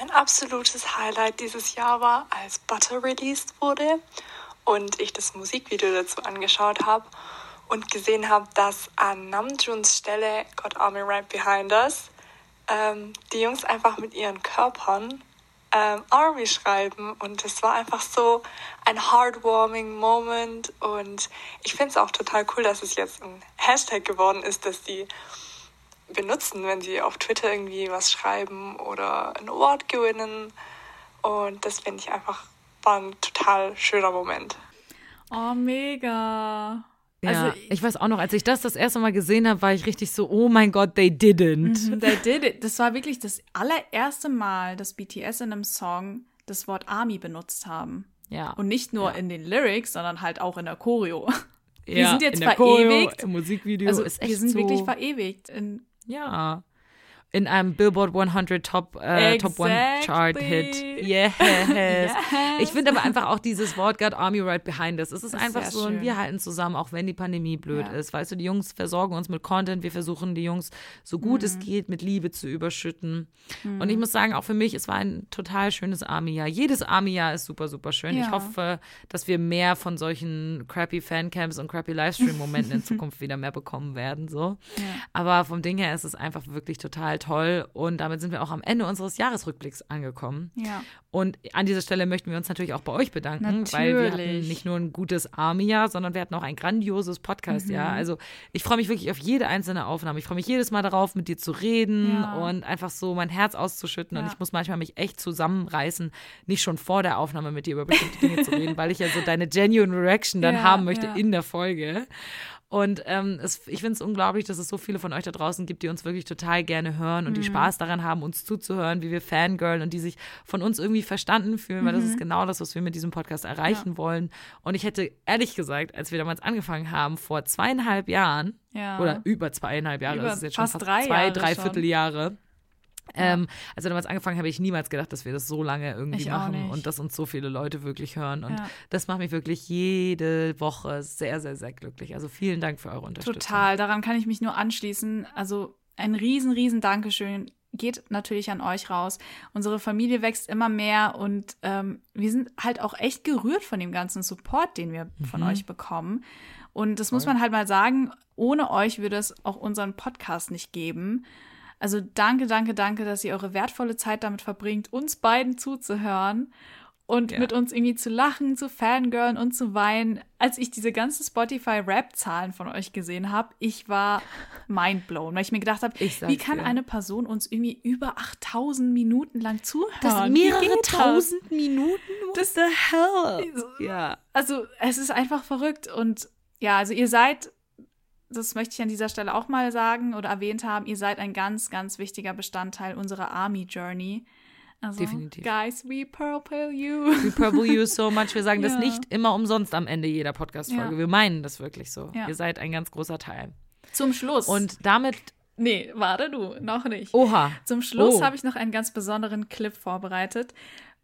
Speaker 11: Mein absolutes Highlight dieses Jahr war, als Butter released wurde und ich das Musikvideo dazu angeschaut habe und gesehen habe, dass an Namjoons Stelle God Army Right Behind Us ähm, die Jungs einfach mit ihren Körpern ähm, Army schreiben und es war einfach so ein heartwarming Moment und ich finde es auch total cool, dass es jetzt ein Hashtag geworden ist, dass die benutzen, wenn sie auf Twitter irgendwie was schreiben oder ein Award gewinnen und das finde ich einfach war ein total schöner Moment.
Speaker 2: Oh, mega.
Speaker 1: Ja,
Speaker 2: Also,
Speaker 1: ich weiß auch noch, als ich das das erste Mal gesehen habe, war ich richtig so, oh mein Gott, they didn't.
Speaker 2: Mhm, They did it. Das war wirklich das allererste Mal, dass BTS in einem Song das Wort Army benutzt haben.
Speaker 1: Ja.
Speaker 2: Und nicht nur in den Lyrics, sondern halt auch in der Choreo. Wir
Speaker 1: Ja,
Speaker 2: sind jetzt
Speaker 1: in der Choreo,
Speaker 2: verewigt.
Speaker 1: im Musikvideo
Speaker 2: also
Speaker 1: ist echt
Speaker 2: wir sind
Speaker 1: so,
Speaker 2: wirklich verewigt. In,
Speaker 1: Ja. In einem Billboard 100 Top, äh, Top One Chart Hit.
Speaker 2: Exactly.
Speaker 1: Yes.
Speaker 2: Yes.
Speaker 1: Ich finde aber einfach auch dieses Wort God Army right behind us. Es ist
Speaker 2: ist
Speaker 1: einfach so, und wir halten zusammen, auch wenn die Pandemie blöd
Speaker 2: Ja.
Speaker 1: ist. Weißt du, die Jungs versorgen uns mit Content. Wir versuchen die Jungs so gut
Speaker 2: Mhm.
Speaker 1: es geht mit Liebe zu überschütten. Und ich muss sagen, auch für mich, es war ein total schönes Army-Jahr. Jedes Army-Jahr ist super, super schön. Ich
Speaker 2: Ja.
Speaker 1: hoffe, dass wir mehr von solchen crappy Fancamps und crappy Livestream-Momenten in Zukunft wieder mehr bekommen werden. So. Aber vom Ding her ist es einfach wirklich total toll. Und damit sind wir auch am Ende unseres Jahresrückblicks angekommen.
Speaker 2: ja.
Speaker 1: Und an dieser Stelle möchten wir uns natürlich auch bei euch bedanken, weil wir hatten
Speaker 2: Natürlich.
Speaker 1: nicht nur ein gutes Army-Jahr, sondern wir hatten auch ein grandioses Podcast-Jahr.
Speaker 2: Mhm.
Speaker 1: Also ich freue mich wirklich auf jede einzelne Aufnahme. Ich freue mich jedes Mal darauf, mit dir zu reden
Speaker 2: Ja.
Speaker 1: und einfach so mein Herz auszuschütten. Und
Speaker 2: Ja.
Speaker 1: ich muss manchmal mich echt zusammenreißen, nicht schon vor der Aufnahme mit dir über bestimmte Dinge zu reden, weil ich ja so deine genuine Reaction dann haben möchte in der Folge. Und ähm, es, ich finde es unglaublich, dass es so viele von euch da draußen gibt, die uns wirklich total gerne hören und die
Speaker 2: Mhm.
Speaker 1: Spaß daran haben, uns zuzuhören, wie wir Fangirl und die sich von uns irgendwie verstanden fühlen, weil das
Speaker 2: Mhm.
Speaker 1: ist genau das, was wir mit diesem Podcast erreichen wollen. Und ich hätte ehrlich gesagt, als wir damals angefangen haben, vor zweieinhalb Jahren
Speaker 2: Ja.
Speaker 1: oder über zweieinhalb Jahre,
Speaker 2: Über
Speaker 1: das ist jetzt
Speaker 2: fast
Speaker 1: schon fast
Speaker 2: drei
Speaker 1: zwei,
Speaker 2: Jahre
Speaker 1: drei. Vierteljahre. Ähm, als wir damals angefangen haben, habe ich niemals gedacht, dass wir das so lange irgendwie
Speaker 2: Ich
Speaker 1: machen und dass uns so viele Leute wirklich hören. Und
Speaker 2: Ja.
Speaker 1: das macht mich wirklich jede Woche sehr, sehr, sehr glücklich. Also vielen Dank für eure Unterstützung.
Speaker 2: Total, daran kann ich mich nur anschließen. Also ein riesen, riesen Dankeschön geht natürlich an euch raus. Unsere Familie wächst immer mehr und ähm, wir sind halt auch echt gerührt von dem ganzen Support, den wir von
Speaker 1: Mhm.
Speaker 2: euch bekommen. Und das muss man halt mal sagen, ohne euch würde es auch unseren Podcast nicht geben. Also danke, danke, danke, dass ihr eure wertvolle Zeit damit verbringt, uns beiden zuzuhören und
Speaker 1: Ja.
Speaker 2: mit uns irgendwie zu lachen, zu fangirlen und zu weinen. Als ich diese ganzen Spotify-Rap-Zahlen von euch gesehen habe, ich war mindblown, weil ich mir gedacht habe, wie kann
Speaker 1: dir.
Speaker 2: eine Person uns irgendwie über 8000 Minuten lang zuhören?
Speaker 1: Das mehrere
Speaker 2: das?
Speaker 1: tausend Minuten. What the hell? Ja.
Speaker 2: Also, es ist einfach verrückt. Und ja, also ihr seid, das möchte ich an dieser Stelle auch mal sagen oder erwähnt haben, ihr seid ein ganz, ganz wichtiger Bestandteil unserer Army Journey. Also,
Speaker 1: Definitiv.
Speaker 2: Guys, we purple you.
Speaker 1: We purple you so much. Wir sagen das
Speaker 2: Ja.
Speaker 1: nicht immer umsonst am Ende jeder Podcast-Folge.
Speaker 2: Ja.
Speaker 1: Wir meinen das wirklich so.
Speaker 2: Ja.
Speaker 1: Ihr seid ein ganz großer Teil.
Speaker 2: Zum Schluss.
Speaker 1: Und damit,
Speaker 2: nee, warte du, noch nicht.
Speaker 1: oha.
Speaker 2: Zum Schluss
Speaker 1: Oh.
Speaker 2: habe ich noch einen ganz besonderen Clip vorbereitet.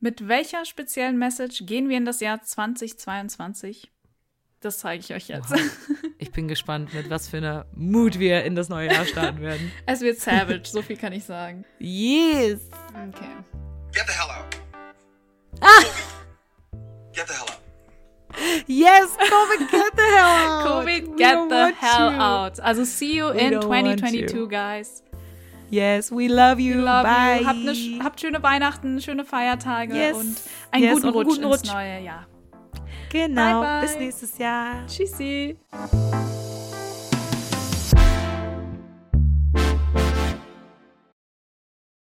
Speaker 2: Mit welcher speziellen Message gehen wir in das Jahr 2022? Das zeige ich euch jetzt.
Speaker 1: Oha. Ich bin gespannt, mit was für einer Mut wir in das neue Jahr starten werden.
Speaker 2: Es wird savage, so viel kann ich sagen.
Speaker 1: Yes!
Speaker 2: Okay.
Speaker 12: Get the hell out.
Speaker 1: Ah!
Speaker 12: Get the hell out.
Speaker 1: Yes! Covid, get the hell out!
Speaker 2: Covid,
Speaker 1: We
Speaker 2: get the hell
Speaker 1: you.
Speaker 2: out. Also see you
Speaker 1: We
Speaker 2: in
Speaker 1: don't want
Speaker 2: 2022,
Speaker 1: you.
Speaker 2: guys.
Speaker 1: Yes, we love you.
Speaker 2: Love
Speaker 1: Bye.
Speaker 2: you. Habt, ne, habt schöne Weihnachten, schöne Feiertage
Speaker 1: Yes.
Speaker 2: und einen
Speaker 1: Yes,
Speaker 2: guten
Speaker 1: und
Speaker 2: Rutsch
Speaker 1: guten
Speaker 2: ins
Speaker 1: Rutsch.
Speaker 2: neue Jahr.
Speaker 1: Genau.
Speaker 2: Bye, bye.
Speaker 1: Bis nächstes Jahr.
Speaker 2: Tschüssi.